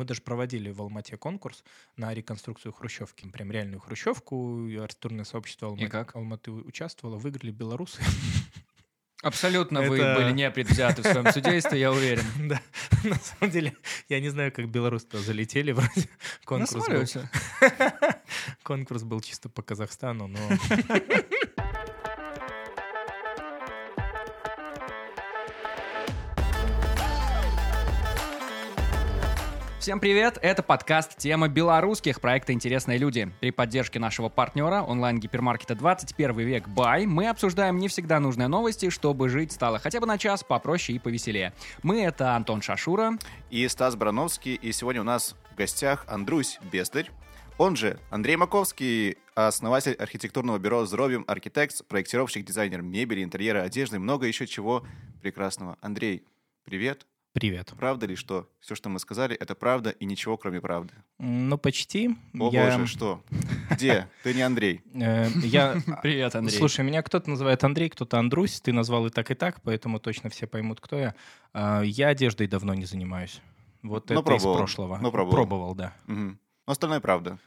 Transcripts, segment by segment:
Мы даже проводили в Алмате конкурс на реконструкцию хрущевки. Прям реальную хрущевку. и Архитектурное сообщество Алматы, как? Алматы участвовало. Выиграли белорусы. Абсолютно вы Это- были непредвзяты в своем судействе, я уверен. Да, на самом деле, я не знаю, как белорусы залетели вроде. Конкурс был, конкурс был чисто по Казахстану, но Всем привет! Это подкаст «Тема белорусских» проекта «Интересные люди». При поддержке нашего партнера онлайн-гипермаркета 21 век Бай мы обсуждаем не всегда нужные новости, чтобы жить стало хотя бы на час попроще и повеселее. Мы — это Антон Шашура. и Стас Барановский. И сегодня у нас в гостях Андрусь Бездарь, он же Андрей Маковский, основатель архитектурного бюро «Здоровьем Архитектс», проектировщик, дизайнер мебели, интерьера, одежды и много еще чего прекрасного. Андрей, привет. Привет. Правда ли, что все, что мы сказали, это правда и ничего, кроме правды? Ну, почти. О Я, боже, что? Где? Ты не Андрей. э, я Привет, Андрей. Слушай, меня кто-то называет Андрей, кто-то Андрусь, ты назвал и так, и так, поэтому точно все поймут, кто я. А, Я одеждой давно не занимаюсь. Вот Ну, это из прошлого. Ну, пробовал. Пробовал, да. Но остальное правда.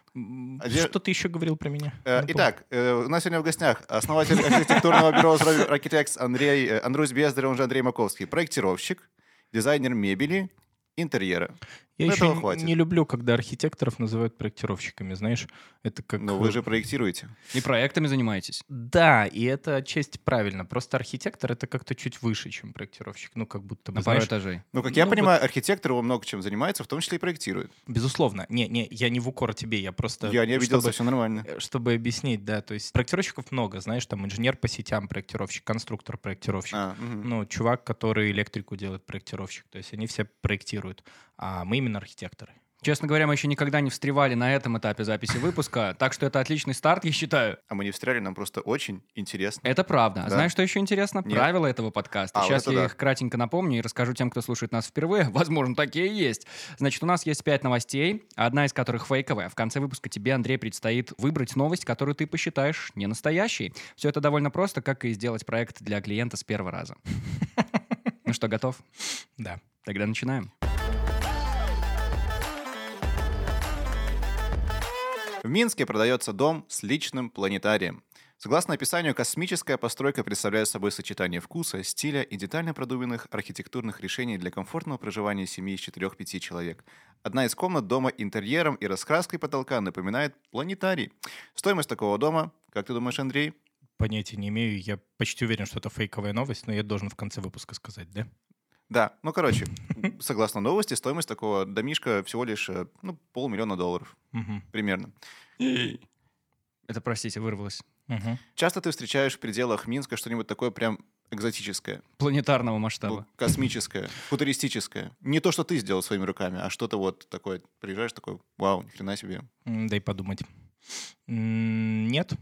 Что ты еще говорил про меня? Э. Итак, э, у нас сегодня в гостях основатель архитектурного бюро «Здоровье Архитекс» Андрей, э, Андрусь Бездарь, он же Андрей Маковский, проектировщик, дизайнер мебели, интерьера. Я ну, еще хватит. не люблю, когда архитекторов называют проектировщиками, знаешь, это как... Но вы же проектируете. И проектами занимаетесь. Да, и это отчасти правильно. Просто архитектор — это как-то чуть выше, чем проектировщик. Ну, как будто бы, На пару знаешь, этажей. Ну, как я Ну, понимаю, архитектор его много чем занимается, в том числе и проектирует. безусловно. Не, не, я не в укор тебе, я просто... я не обиделся, чтобы- все нормально. Э, чтобы объяснить, да, то есть проектировщиков много, знаешь, там инженер по сетям проектировщик, конструктор проектировщик, А, мгм. ну, чувак, который электрику делает проектировщик, то есть они все проектируют, а мы именно архитекторы. Честно говоря, мы еще никогда не встревали на этом этапе записи выпуска, так что это отличный старт, я считаю. А мы не встряли, нам просто очень интересно. Это правда. А Да. знаешь, что еще интересно? Нет. Правила этого подкаста. А, вот Сейчас это я да. их кратенько напомню и расскажу тем, кто слушает нас впервые. Возможно, такие и есть. Значит, у нас есть пять новостей, одна из которых фейковая. В конце выпуска тебе, Андрей, предстоит выбрать новость, которую ты посчитаешь не настоящей. Все это довольно просто, как и сделать проект для клиента с первого раза. Ну что, готов? Да. Тогда начинаем. В Минске продается дом с личным планетарием. Согласно описанию, космическая постройка представляет собой сочетание вкуса, стиля и детально продуманных архитектурных решений для комфортного проживания семьи из 4-5 человек. Одна из комнат дома интерьером и раскраской потолка напоминает планетарий. Стоимость такого дома, как ты думаешь, Андрей? Понятия не имею, я почти уверен, что это фейковая новость, но я должен в конце выпуска сказать, да? Да, ну короче, согласно новости, стоимость такого домишка всего лишь э, ну, полмиллиона долларов Мгм. примерно. Это, простите, вырвалось. Часто ты встречаешь в пределах Минска что-нибудь такое прям экзотическое, Планетарного ну, масштаба. космическое, футуристическое. Не то, что ты сделал своими руками, а что-то вот такое. Приезжаешь такой, вау, ни хрена себе. Дай подумать. Нет?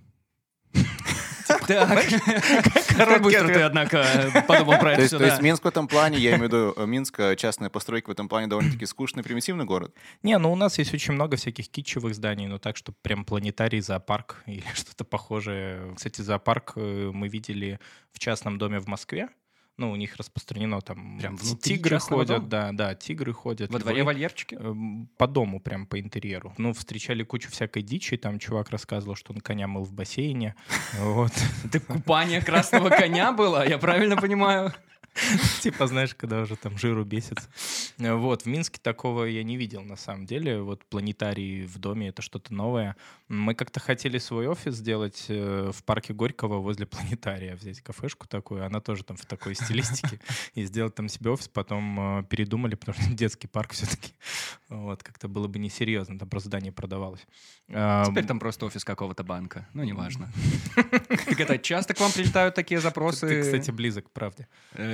Так, как быстро ты, однако, подумал про То это все, то есть. Минск в этом плане, я имею в виду, э, Минск, э, частная постройка в этом плане довольно-таки скучный, примитивный город. Не, ну у нас есть очень много всяких китчевых зданий, но так, что прям планетарий, зоопарк или что-то похожее. Кстати, зоопарк э, мы видели в частном доме в Москве. Ну, у них распространено там Прям внутри тигры ходят, дома? да, да, тигры ходят. Во дворе вольерчики? Эм, по дому, прям по интерьеру. Ну, встречали кучу всякой дичи, там чувак рассказывал, что он коня мыл в бассейне. Вот. Это купание красного коня было, я правильно понимаю? Типа, знаешь, когда уже там жиру бесится. Э, Вот, в Минске такого я не видел, на самом деле. Вот планетарий в доме — это что-то новое. Мы как-то хотели свой офис сделать э, в парке Горького возле планетария, взять кафешку такую, она тоже там в такой стилистике, и сделать там себе офис. Потом э, передумали, потому что детский парк все-таки. Вот, как-то было бы несерьезно, там просто здание продавалось. А, Теперь там просто офис какого-то банка. Ну, неважно. Так это часто к вам прилетают такие запросы? Ты, кстати, близок к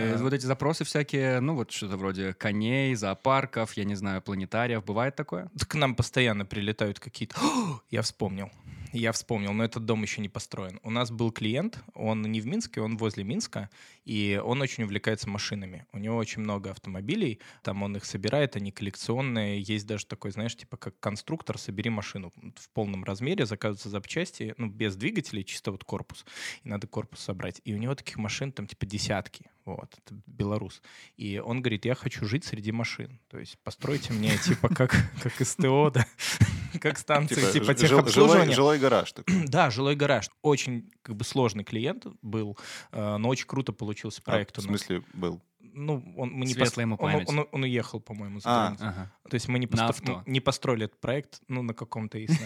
правде. Э. Вот эти запросы всякие, ну вот что-то вроде коней, зоопарков, я не знаю, планетариев. Бывает такое? К нам постоянно прилетают какие-то... «О, Я вспомнил. Я вспомнил, но этот дом еще не построен. У нас был клиент, он не в Минске, он возле Минска, и он очень увлекается машинами. У него очень много автомобилей, там он их собирает, они коллекционные. Есть даже такой, знаешь, типа как конструктор, собери машину в полном размере, заказываются запчасти, ну, без двигателей, чисто вот корпус. И надо корпус собрать. И у него таких машин там типа десятки. Вот, это белорус. И он говорит, я хочу жить среди машин. То есть постройте мне типа как, как СТО, да, как станции типа, типа техобслуживания. Жилой, гараж. Да, жилой гараж. Очень как бы сложный клиент был, э, но очень круто получился проект. А, в смысле был? Ну, он, мы не Светлая ему память. Он, он, он уехал, по-моему, за а, ага. То есть мы не, постав... не построили этот проект, ну, на каком-то из...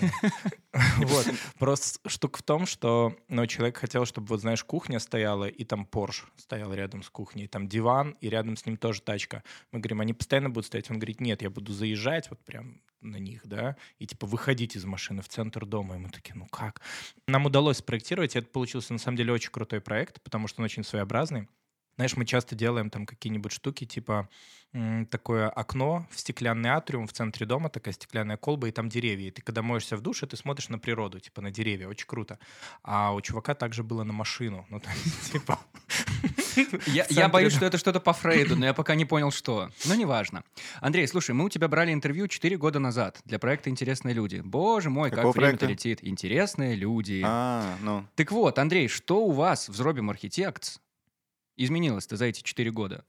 Вот. Просто штука в том, что ну, человек хотел, чтобы, вот знаешь, кухня стояла, и там Порш стоял рядом с кухней, там диван, и рядом с ним тоже тачка. Мы говорим, они постоянно будут стоять? Он говорит, нет, я буду заезжать вот прям на них, да, и типа выходить из машины в центр дома. И мы такие, ну как? Нам удалось спроектировать, и это получился на самом деле очень крутой проект, потому что он очень своеобразный. Знаешь, мы часто делаем там какие-нибудь штуки, типа такое окно в стеклянный атриум в центре дома, такая стеклянная колба, и там деревья. И ты, когда моешься в душе, ты смотришь на природу, типа на деревья. Очень круто. А у чувака также было на машину. Ну, то есть, типа... Я, я боюсь, что это что-то по Фрейду, но я пока не понял, что. Но неважно. Андрей, слушай, мы у тебя брали интервью 4 года назад для проекта «Интересные люди». Боже мой, Какого как время-то летит. «Интересные люди». А, ну. Так вот, Андрей, что у вас в «Зробим Архитектс» изменилось-то за эти четыре года?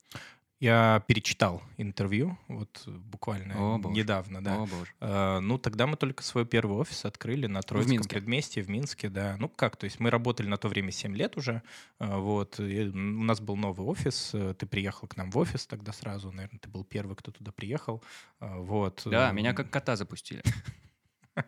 Я перечитал интервью, вот буквально О, недавно, да. О, боже. Uh, ну, тогда мы только свой первый офис открыли на Троицком в предместье в Минске, да. Ну, как, то есть мы работали на то время 7 лет уже, uh, вот. И у нас был новый офис, uh, ты приехал к нам в офис тогда сразу, наверное, ты был первый, кто туда приехал, вот. Да, меня как кота запустили.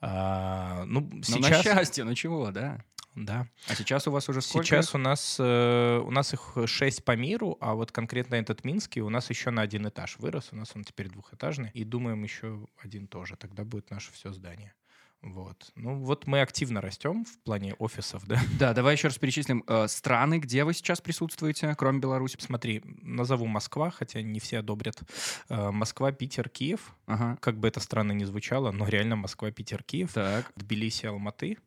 Ну, сейчас... Ну, на счастье, ну чего, да. Да. А сейчас у вас уже сколько? Сейчас у нас, э, у нас их шесть по миру, а вот конкретно этот Минский у нас еще на один этаж вырос. У нас он теперь двухэтажный. И думаем еще один тоже. Тогда будет наше все здание. Вот. Ну, вот мы активно растем в плане офисов, да? Да, давай еще раз перечислим э, страны, где вы сейчас присутствуете, кроме Беларуси. Смотри, назову Москва, хотя не все одобрят. Э, Москва, Питер, Киев. Ага. Как бы это странно не звучало, но реально Москва, Питер, Киев. Так. Тбилиси, Алматы.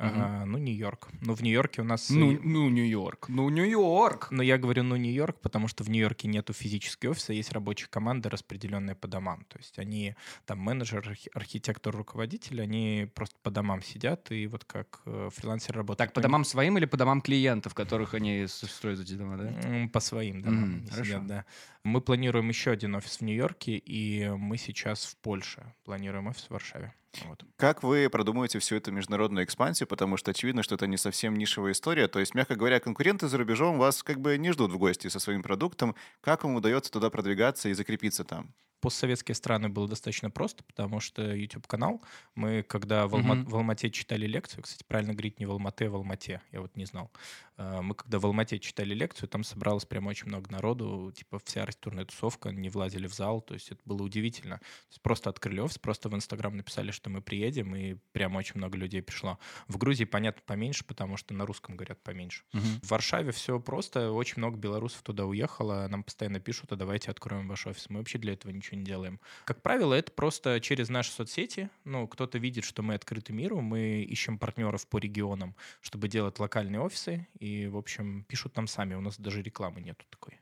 Ага, ну, Нью-Йорк. Ну, в Нью-Йорке у нас... Ну, ну, Нью-Йорк. Ну, Нью-Йорк. Но я говорю, ну, Нью-Йорк, потому что в Нью-Йорке нету физического офиса, есть рабочие команды, распределенные по домам. То есть они, там, менеджер, архитектор, руководитель, они просто по домам сидят и вот как э, фрилансер работают. Так, по домам своим или по домам клиентов, которых они строят эти дома, да? По своим домам. Mm, хорошо. Сидят, да. Мы планируем еще один офис в Нью-Йорке, и мы сейчас в Польше планируем офис в Варшаве. Вот. Как вы продумываете всю эту международную экспансию? Потому что очевидно, что это не совсем нишевая история. То есть, мягко говоря, конкуренты за рубежом вас как бы не ждут в гости со своим продуктом. Как вам удается туда продвигаться и закрепиться там? Постсоветские страны было достаточно просто, потому что YouTube-канал, мы когда в, Алма- mm-hmm. в Алмате читали лекцию, кстати, правильно говорить не в Алмате, а в Алмате, я вот не знал. А, мы когда в Алмате читали лекцию, там собралось прям очень много народу, типа вся архитектурная тусовка, не влазили в зал, то есть это было удивительно. Просто открыли офис, просто в Инстаграм написали, что мы приедем, и прям очень много людей пришло. В Грузии, понятно, поменьше, потому что на русском говорят поменьше. Mm-hmm. В Варшаве все просто, очень много белорусов туда уехало, нам постоянно пишут, а давайте откроем ваш офис. Мы вообще для этого ничего ничего не делаем. Как правило, это просто через наши соцсети. Ну, кто-то видит, что мы открыты миру, мы ищем партнеров по регионам, чтобы делать локальные офисы. И, в общем, пишут нам сами. У нас даже рекламы нету такой.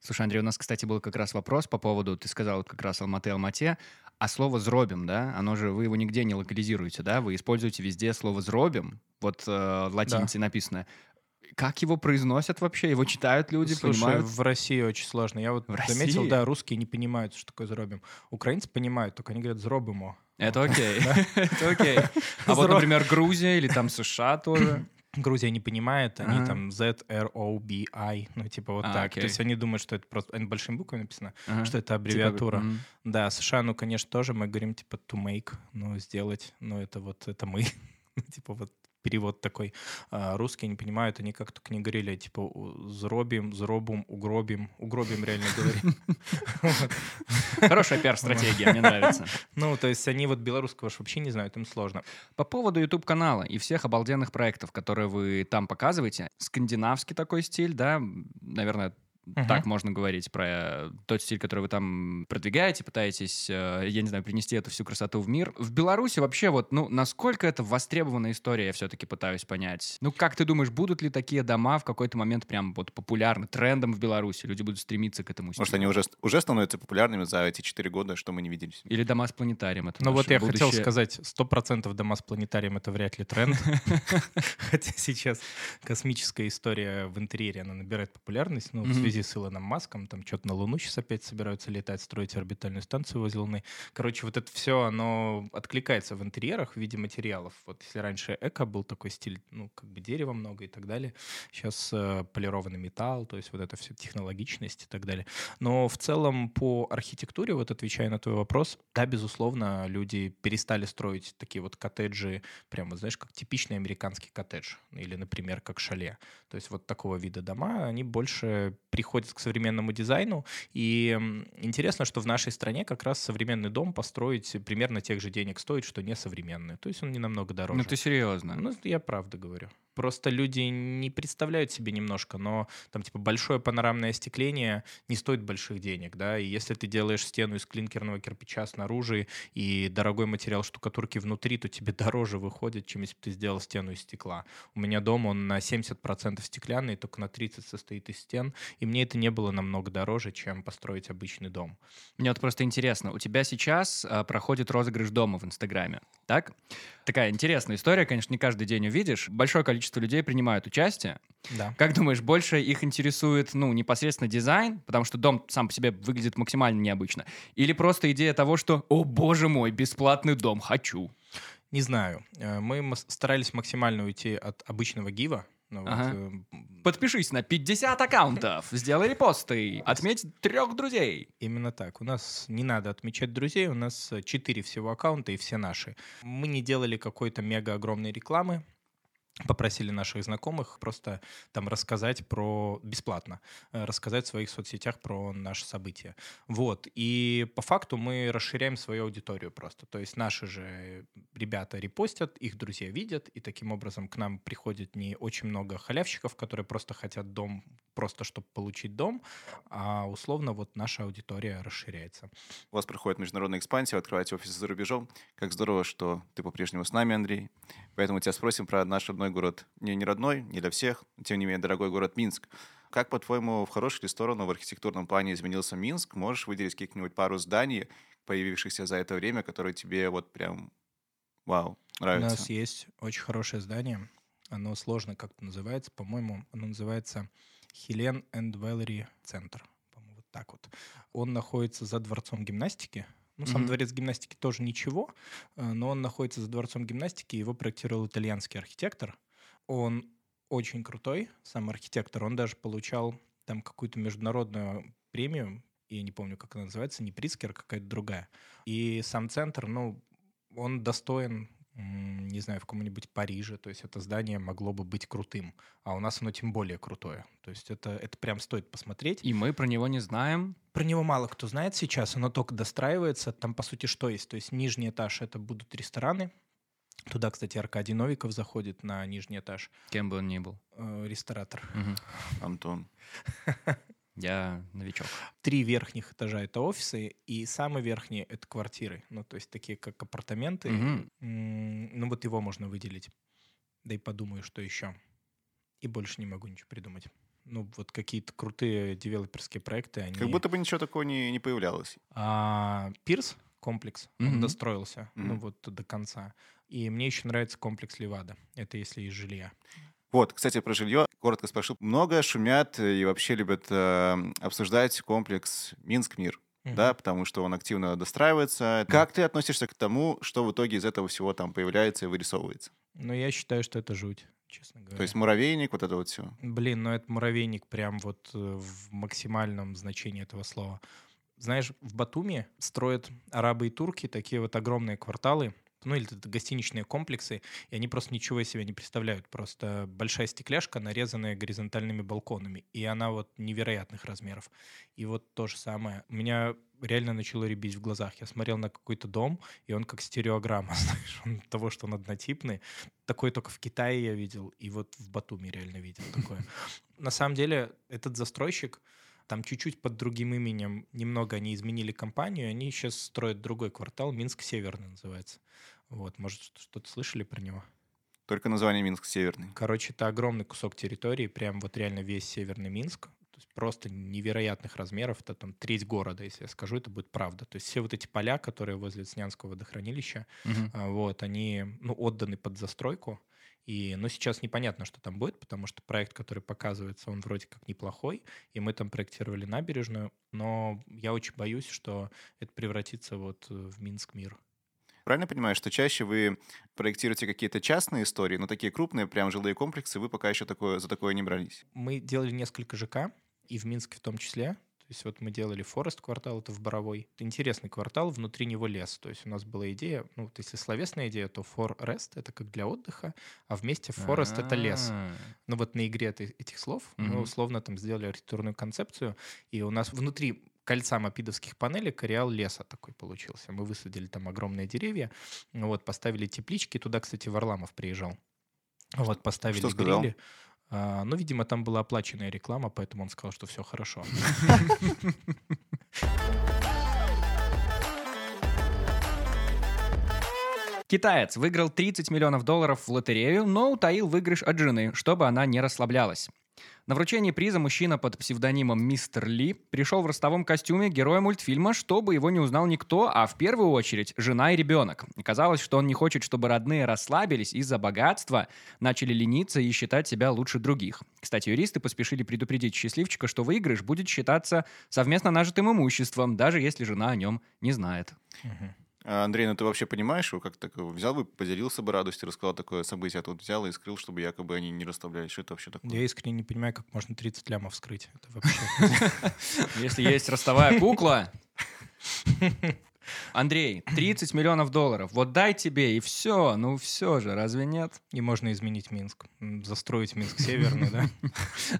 Слушай, Андрей, у нас, кстати, был как раз вопрос по поводу, ты сказал вот как раз Алматы, Алмате, а слово «зробим», да, оно же, вы его нигде не локализируете, да, вы используете везде слово «зробим», вот э, латиницей да. написано как его произносят вообще? Его читают люди, Слушай, понимают? в России очень сложно. Я вот в заметил, России? да, русские не понимают, что такое «зробим». Украинцы понимают, только они говорят «зробимо». Это окей. Это окей. А вот, например, Грузия или там США тоже. Грузия не понимает, они ага. там Z, R, O, B, I, ну типа вот а, так. окей. То есть они думают, что это просто большими буквами написано, Ага. что это аббревиатура. Типа, м. Да, США, ну конечно тоже мы говорим типа to make, ну сделать, ну это вот это мы, типа вот перевод такой. А, русские не понимают, они как только не говорили, типа зробим, зробум, угробим, угробим реально говорим. Хорошая пиар-стратегия, мне нравится. Ну, то есть они вот белорусского вообще не знают, им сложно. По поводу YouTube-канала и всех обалденных проектов, которые вы там показываете, скандинавский такой стиль, да, наверное, Мгм. так можно говорить про э, тот стиль, который вы там продвигаете, пытаетесь, э, я не знаю, принести эту всю красоту в мир. В Беларуси вообще вот, ну, насколько это востребованная история, я все-таки пытаюсь понять. Ну, как ты думаешь, будут ли такие дома в какой-то момент прям вот популярны, трендом в Беларуси? Люди будут стремиться к этому стилю? Может, они уже, уже становятся популярными за эти четыре года, что мы не виделись. Или дома с планетарием? Это Ну вот я хотел будущее. сказать, сто процентов дома с планетарием это вряд ли тренд. Хотя сейчас космическая история в интерьере, она набирает популярность, ну, в Мгм. Связи с Илоном Маском, там что-то на Луну сейчас опять собираются летать, строить орбитальную станцию возле Луны. Короче, вот это все, оно откликается в интерьерах в виде материалов. Вот если раньше эко был такой стиль, ну, как бы дерева много и так далее, сейчас э, полированный металл, то есть вот это все технологичность и так далее. Но в целом по архитектуре, вот отвечая на твой вопрос, да, безусловно, люди перестали строить такие вот коттеджи, прям, вот, знаешь, как типичный американский коттедж, или, например, как шале. То есть вот такого вида дома, они больше приходят к современному дизайну, и интересно, что в нашей стране как раз современный дом построить примерно тех же денег стоит, что не современный. То есть он не намного дороже. Ну, ты серьезно? Ну, я правда говорю. Просто люди не представляют себе немножко, но там типа большое панорамное остекление не стоит больших денег, да, и если ты делаешь стену из клинкерного кирпича снаружи и дорогой материал штукатурки внутри, то тебе дороже выходит, чем если бы ты сделал стену из стекла. У меня дом, он на 70% стеклянный, только на 30% состоит из стен, и мне это не было намного дороже, чем построить обычный дом. Мне вот просто интересно, у тебя сейчас а, проходит розыгрыш дома в Инстаграме, так? Такая интересная история, конечно, не каждый день увидишь. Большое количество людей принимают участие. Да. Как думаешь, больше их интересует, ну, непосредственно дизайн, потому что дом сам по себе выглядит максимально необычно, или просто идея того, что, о боже мой, бесплатный дом, хочу? Не знаю. Э, Мы старались максимально уйти от обычного гива. Ну, вот, Ага. э, м, Подпишись на 50 аккаунтов, сделай репосты, отметь трех друзей. Именно так. У нас не надо отмечать друзей, у нас э, четыре всего аккаунта и все наши. Мы не делали какой-то мега огромной рекламы, попросили наших знакомых просто там рассказать про бесплатно, э, рассказать в своих соцсетях про наше событие. Вот. И по факту мы расширяем свою аудиторию просто. То есть наши же ребята репостят, их друзья видят, и таким образом к нам приходит не очень много халявщиков, которые просто хотят дом, просто чтобы получить дом, а условно вот наша аудитория расширяется. У вас проходит международная экспансия, вы открываете офисы за рубежом. Как здорово, что ты по-прежнему с нами, Андрей. Поэтому тебя спросим про наш родной город. Не, не родной, не для всех, тем не менее дорогой город Минск. Как, по-твоему, в хорошую ли сторону в архитектурном плане изменился Минск? Можешь выделить каких-нибудь пару зданий, появившихся за это время, которые тебе вот прям, вау, У нравятся? нас есть очень хорошее здание. Оно сложно как-то называется. По-моему, оно называется Хелен энд Вэллери Центр. По-моему, вот так вот. Он находится за дворцом гимнастики. Ну, сам Мгм. дворец гимнастики тоже ничего, э, но он находится за дворцом гимнастики. Его проектировал итальянский архитектор. Он очень крутой, сам архитектор. Он даже получал там какую-то международную премию. Я не помню, как она называется, не Прискер, а какая-то другая. И сам центр, ну, он достоин, не знаю, в каком-нибудь Париже. То есть это здание могло бы быть крутым. А у нас оно тем более крутое. То есть это, это прям стоит посмотреть. И мы про него не знаем. Про него мало кто знает сейчас, оно только достраивается. Там, по сути, что есть? То есть нижний этаж — это будут рестораны. Туда, кстати, Аркадий Новиков заходит на нижний этаж. Кем бы он ни был. Э, ресторатор. Антон. Я новичок. Три верхних этажа — это офисы, и самый верхний — это квартиры. Ну, то есть такие, как апартаменты. М, Ну, вот его можно выделить. Да и подумаю, что еще. И больше не могу ничего придумать. Ну, вот какие-то крутые девелоперские проекты, они... Как будто бы ничего такого не, не появлялось. А, Пирс комплекс, он Мгм. достроился, ну Мгм. вот до конца. И мне еще нравится комплекс Левада. Это если из жилья. Вот, кстати, про жилье. Коротко спрошу. Много шумят и вообще любят э, обсуждать комплекс Минск-Мир. Мгм. да, потому что он активно достраивается. Как ты относишься к тому, что в итоге из этого всего там появляется и вырисовывается? Но я считаю, что это жуть, честно говоря. То есть муравейник, вот это вот все. Блин, ну это муравейник прям вот э, в максимальном значении этого слова. Знаешь, в Батуми строят арабы и турки такие вот огромные кварталы, ну или это гостиничные комплексы, и они просто ничего из себя не представляют. Просто большая стекляшка, нарезанная горизонтальными балконами, и она вот невероятных размеров. И вот то же самое. У меня реально начало рябить в глазах. Я смотрел на какой-то дом, и он как стереограмма, знаешь, он того, что он однотипный. Такой только в Китае я видел, и вот в Батуми реально видел такое. На самом деле, этот застройщик, Там чуть-чуть под другим именем немного они изменили компанию, они сейчас строят другой квартал, Минск Северный называется. Вот, может, что-то слышали про него? Только название Минск Северный. Короче, это огромный кусок территории, прям вот реально весь Северный Минск. То есть просто невероятных размеров. Это там треть города, если я скажу, это будет правда. То есть все вот эти поля, которые возле Снянского водохранилища, а, вот, они ну, отданы под застройку. И, ну, сейчас непонятно, что там будет, потому что проект, который показывается, он вроде как неплохой, и мы там проектировали набережную, но я очень боюсь, что это превратится вот э, в Минск мир. Правильно понимаю, что чаще вы проектируете какие-то частные истории, но такие крупные, прям жилые комплексы, вы пока еще такое, за такое не брались? Мы делали несколько ЖК, и в Минске в том числе. То есть вот мы делали Форест квартал, это в Боровой. Это интересный квартал, внутри него лес. То есть у нас была идея, ну, вот если словесная идея, то Форест — это как для отдыха, а вместе Форест — это лес. Ну вот на игре эти- этих слов мы условно там сделали архитектурную концепцию, и у нас внутри кольца мопидовских панелей ареал леса такой получился. Мы высадили там огромные деревья, вот, поставили теплички. Туда, кстати, Варламов приезжал. Вот, поставили Что сказал? грили. А, ну, видимо, там была оплаченная реклама, поэтому он сказал, что все хорошо. Китаец выиграл 30 миллионов долларов в лотерею, но утаил выигрыш от жены, чтобы она не расслаблялась. На вручении приза мужчина под псевдонимом Мистер Ли пришел в ростовом костюме героя мультфильма, чтобы его не узнал никто, а в первую очередь жена и ребенок. И Казалось, что он не хочет, чтобы родные расслабились из-за богатства, начали лениться и считать себя лучше других. Кстати, юристы поспешили предупредить счастливчика, что выигрыш будет считаться совместно нажитым имуществом, даже если жена о нем не знает. Мгм. А, Андрей, ну ты вообще понимаешь, его как так взял бы, поделился бы радостью, рассказал такое событие, а тут взял и скрыл, чтобы якобы они не расставлялись. Что это вообще такое? Я искренне не понимаю, как можно 30 лямов вскрыть. Это вообще... Если есть ростовая кукла... Андрей, 30 миллионов долларов. Вот дай тебе, и все. Ну все же, разве нет? И можно изменить Минск. Застроить Минск северный, да?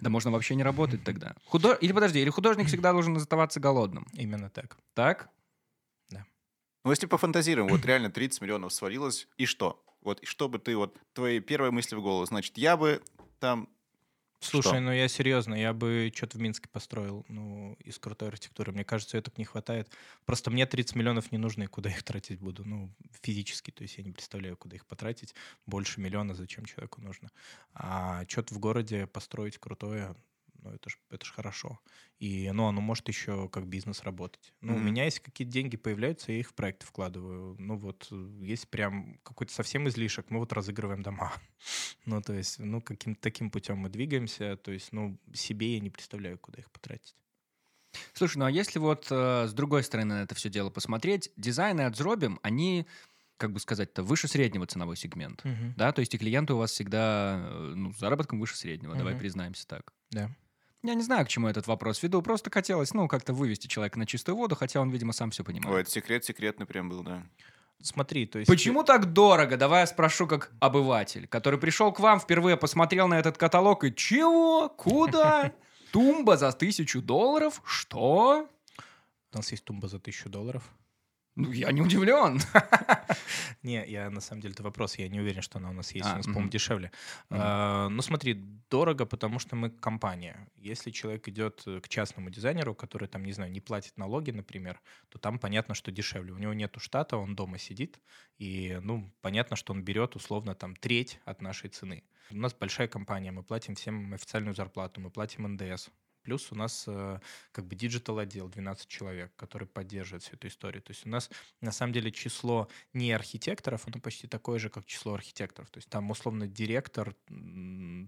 Да можно вообще не работать тогда. Худо... Или подожди, или художник всегда должен оставаться голодным. Именно так. Так? Ну если пофантазируем, вот реально 30 миллионов свалилось, и что? Вот и что бы ты, вот твои первые мысли в голову, значит, я бы там... Слушай, Что? ну я серьезно, я бы что-то в Минске построил, ну, из крутой архитектуры. Мне кажется, так не хватает. Просто мне 30 миллионов не нужно, и куда их тратить буду? Ну, физически, то есть я не представляю, куда их потратить. Больше миллиона зачем человеку нужно? А что-то в городе построить крутое, ну, это ж, это ж хорошо. И, ну, оно может еще как бизнес работать. Ну, у Мгм. меня если какие-то деньги появляются, я их в проект вкладываю. Ну, вот, э, есть прям какой-то совсем излишек, мы вот разыгрываем дома. Ну, то есть, ну, каким-то таким путем мы двигаемся. То есть, ну, себе я не представляю, куда их потратить. Слушай, ну а если вот э, с другой стороны на это все дело посмотреть, дизайны от Зробим, они, как бы сказать-то, выше среднего ценовой сегмент. Да, то есть и клиенты у вас всегда э, ну, с заработком выше среднего, давай Мгм. признаемся так. Да. Я не знаю, к чему этот вопрос веду, просто хотелось, ну, как-то вывести человека на чистую воду, хотя он, видимо, сам все понимает. Ой, это секрет секретный прям был, да. Смотри, то есть... Почему так дорого? Давай я спрошу как обыватель, который пришел к вам, впервые посмотрел на этот каталог и чего? Куда? Тумба за тысячу долларов? Что? У нас есть тумба за тысячу долларов. Ну, я не удивлен. Не, я на самом деле это вопрос, я не уверен, что она у нас есть, А, у нас, мгм. по-моему, дешевле. Мгм. А, ну смотри, дорого, потому что мы компания. Если человек идет э, к частному дизайнеру, который там, не знаю, не платит налоги, например, то там понятно, что дешевле. У него нету штата, он дома сидит, и, ну, понятно, что он берет условно там треть от нашей цены. У нас большая компания, мы платим всем официальную зарплату, мы платим НДС. Плюс у нас э, как бы digital отдел 12 человек, который поддерживает всю эту историю. То есть у нас на самом деле число не архитекторов, оно почти такое же, как число архитекторов. То есть там условно директор,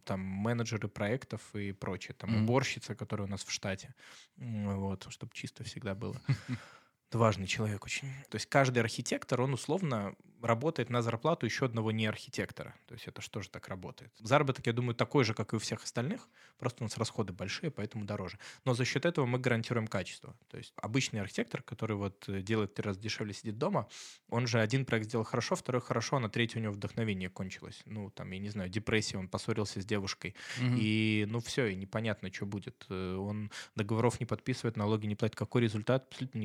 там менеджеры проектов и прочее, там уборщица, которая у нас в штате. Вот, чтобы чисто всегда было. Это важный человек очень. То есть каждый архитектор, он условно работает на зарплату еще одного не архитектора. То есть это что же так работает? Заработок, я думаю, такой же, как и у всех остальных, просто у нас расходы большие, поэтому дороже. Но за счет этого мы гарантируем качество. То есть обычный архитектор, который вот э, делает три раза дешевле, сидит дома, он же один проект сделал хорошо, второй хорошо, а на третий у него вдохновение кончилось. Ну, там, я не знаю, депрессия, он поссорился с девушкой, Мгм. и, ну, все, и непонятно, что будет. Э, Он договоров не подписывает, налоги не платит. Какой результат? Абсолютно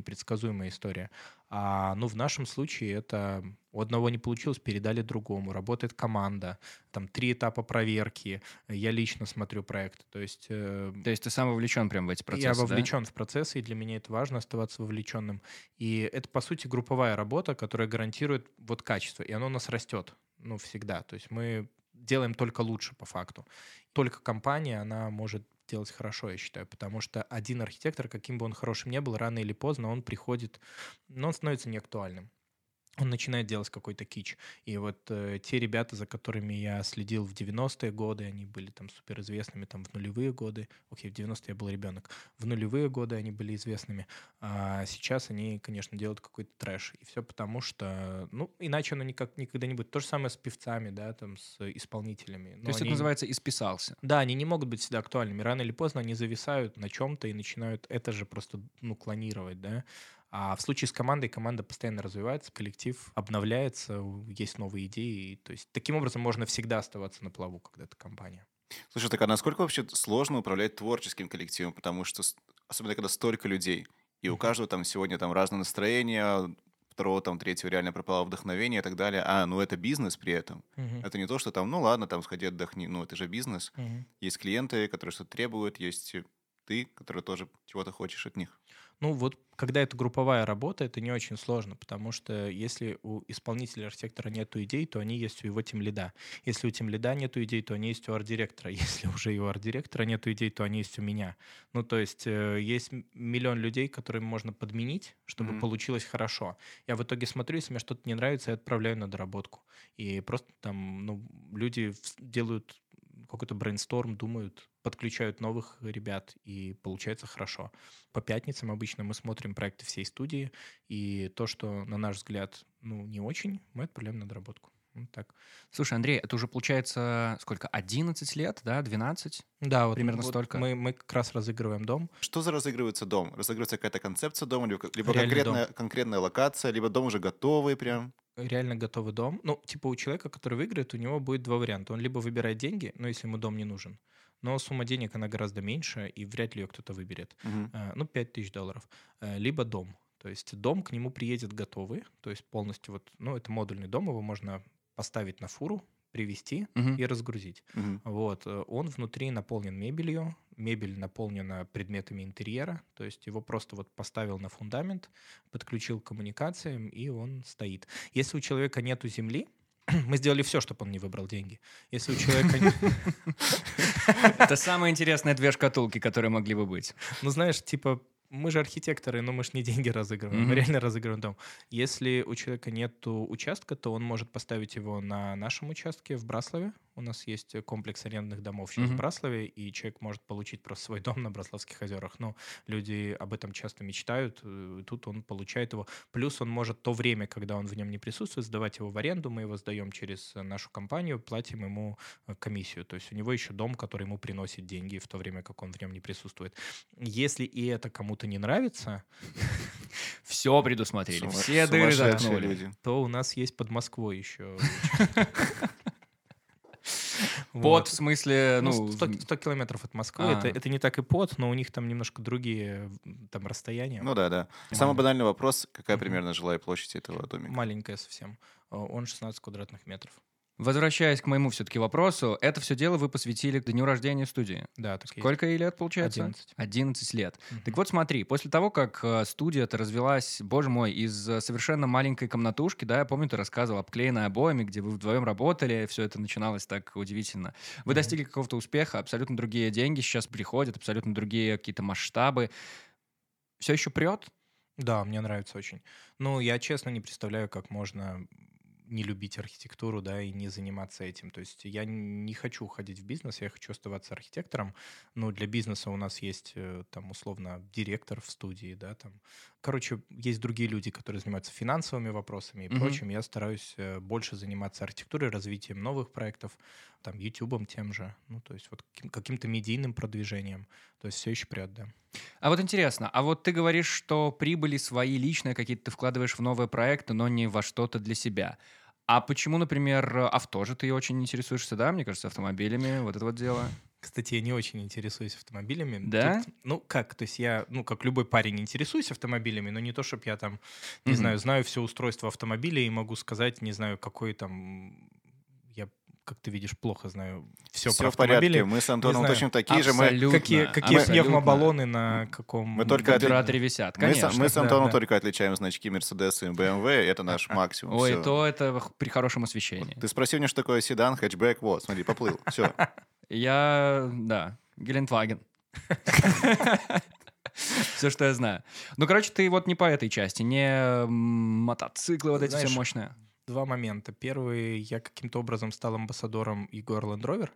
непредсказуемая история. А, ну, в нашем случае это у одного не получилось, передали другому. Работает команда, там три этапа проверки. Я лично смотрю проект. То есть... Э, То есть ты сам вовлечен прямо в эти процессы, Я вовлечен да? в процессы, и для меня это важно оставаться вовлеченным. И это, по сути, групповая работа, которая гарантирует вот качество, и оно у нас растет, ну, всегда. То есть мы делаем только лучше по факту. Только компания, она может делать хорошо, я считаю, потому что один архитектор, каким бы он хорошим ни был, рано или поздно он приходит, но он становится неактуальным он начинает делать какой-то кич. И вот э, те ребята, за которыми я следил в 90-е годы, они были там суперизвестными там в нулевые годы. Окей, в 90-е я был ребенок. В нулевые годы они были известными. А сейчас они, конечно, делают какой-то трэш. И все потому, что, ну, иначе оно никак, никогда не будет. То же самое с певцами, да, там, с исполнителями. Но То есть они... это называется «исписался». Да, они не могут быть всегда актуальными. Рано или поздно они зависают на чем-то и начинают это же просто, ну, клонировать, да. А в случае с командой, команда постоянно развивается, коллектив обновляется, есть новые идеи. То есть таким образом можно всегда оставаться на плаву, когда это компания. Слушай, так а насколько вообще сложно управлять творческим коллективом? Потому что, особенно когда столько людей, и у каждого там сегодня там разное настроение, второго, там, третьего реально пропало вдохновение и так далее. А, ну это бизнес при этом. Uh-huh. Это не то, что там, ну ладно, там сходи отдохни. Ну это же бизнес. Uh-huh. Есть клиенты, которые что-то требуют, есть ты, который тоже чего-то хочешь от них. Ну вот, когда это групповая работа, это не очень сложно, потому что если у исполнителя архитектора нет идей, то они есть у его тем лида. Если у тем лида нет идей, то они есть у арт-директора. Если уже и у арт-директора нет идей, то они есть у меня. Ну то есть э, есть миллион людей, которым можно подменить, чтобы mm-hmm. получилось хорошо. Я в итоге смотрю, если мне что-то не нравится, я отправляю на доработку. И просто там ну, люди делают какой-то брейнсторм, думают, подключают новых ребят, и получается хорошо. По пятницам обычно мы смотрим проекты всей студии, и то, что, на наш взгляд, ну, не очень, мы отправляем на доработку. Вот так. Слушай, Андрей, это уже получается сколько? 11 лет, да? 12? Да, вот примерно вот столько. Мы, мы как раз разыгрываем дом. Что за разыгрывается дом? Разыгрывается какая-то концепция дома, либо, либо конкретная, дом. конкретная локация, либо дом уже готовый прям? реально готовый дом. Ну, типа у человека, который выиграет, у него будет два варианта. Он либо выбирает деньги, ну, если ему дом не нужен, но сумма денег, она гораздо меньше, и вряд ли ее кто-то выберет. Uh, ну, 5 тысяч долларов. Uh, либо дом. То есть дом к нему приедет готовый, то есть полностью вот, ну, это модульный дом, его можно поставить на фуру, привезти uh-huh. и разгрузить. Uh-huh. Вот, э, он внутри наполнен мебелью, мебель наполнена предметами интерьера, то есть его просто вот поставил на фундамент, подключил к коммуникациям, и он стоит. Если у человека нету земли, мы сделали все, чтобы он не выбрал деньги. Если у человека... Это самые интересные две шкатулки, которые могли бы быть. Ну, знаешь, типа мы же архитекторы, но мы же не деньги разыгрываем, mm-hmm. мы реально разыгрываем дом. Если у человека нет участка, то он может поставить его на нашем участке в Браславе. У нас есть комплекс арендных домов сейчас mm-hmm. в Браславе, и человек может получить просто свой дом на Браславских озерах. Но люди об этом часто мечтают, и тут он получает его. Плюс он может то время, когда он в нем не присутствует, сдавать его в аренду, мы его сдаем через нашу компанию, платим ему э, комиссию. То есть у него еще дом, который ему приносит деньги в то время, как он в нем не присутствует. Если и это кому кому-то не нравится, все предусмотрели, все дыры заткнули, то у нас есть под Москвой еще. Под, в смысле, ну... 100, ну, 100 километров от Москвы. А. Это, это не так и под, но у них там немножко другие там расстояния. Ну да, да. Самый банальный вопрос, какая примерно жилая площадь этого домика? Маленькая совсем. Он 16 квадратных метров. Возвращаясь к моему все-таки вопросу, это все дело вы посвятили дню рождения студии. Да, так Сколько ей лет, получается? 11. 11 лет. Угу. Так вот смотри, после того, как э, студия-то развелась, боже мой, из э, совершенно маленькой комнатушки, да, я помню, ты рассказывал, обклеенной обоями, где вы вдвоем работали, все это начиналось так удивительно. Вы угу. достигли какого-то успеха, абсолютно другие деньги сейчас приходят, абсолютно другие какие-то масштабы. Все еще прет? Да, мне нравится очень. Ну, я честно не представляю, как можно не любить архитектуру, да, и не заниматься этим. То есть я не хочу уходить в бизнес, я хочу оставаться архитектором, но для бизнеса у нас есть э, там условно директор в студии, да, там. Короче, есть другие люди, которые занимаются финансовыми вопросами и mm-hmm. прочим. Я стараюсь э, больше заниматься архитектурой, развитием новых проектов, там, ютубом тем же, ну, то есть вот каким-то медийным продвижением. То есть все еще прет, да. А вот интересно, а вот ты говоришь, что прибыли свои личные какие-то ты вкладываешь в новые проекты, но не во что-то для себя. А почему, например, авто же ты очень интересуешься, да, мне кажется, автомобилями, вот это вот дело? Кстати, я не очень интересуюсь автомобилями. Да? Тут, ну, как, то есть я, ну, как любой парень, интересуюсь автомобилями, но не то, чтобы я там, не Мгм. знаю, знаю все устройства автомобиля и могу сказать, не знаю, какой там... Как ты видишь, плохо знаю все, Все про в порядке. автомобили. Мы с Антоном знаю. точно такие же. Мы, Абсолютно. Какие, какие Абсолютно. пневмобаллоны на каком... Мы только отли- висят, мы, с, конечно. мы с да, Антоном да. только отличаем значки Мерседеса и BMW. Это наш максимум. Ой, Всё. то это при хорошем освещении. Ты спросил мне, что такое седан, хэтчбэк. Вот, смотри, поплыл. Все. Я, да, Гелендваген. Все, что я знаю. Ну, короче, ты вот не по этой части, не мотоциклы вот эти все мощные. Два момента. Первый, я каким-то образом стал амбассадором Егор Land Rover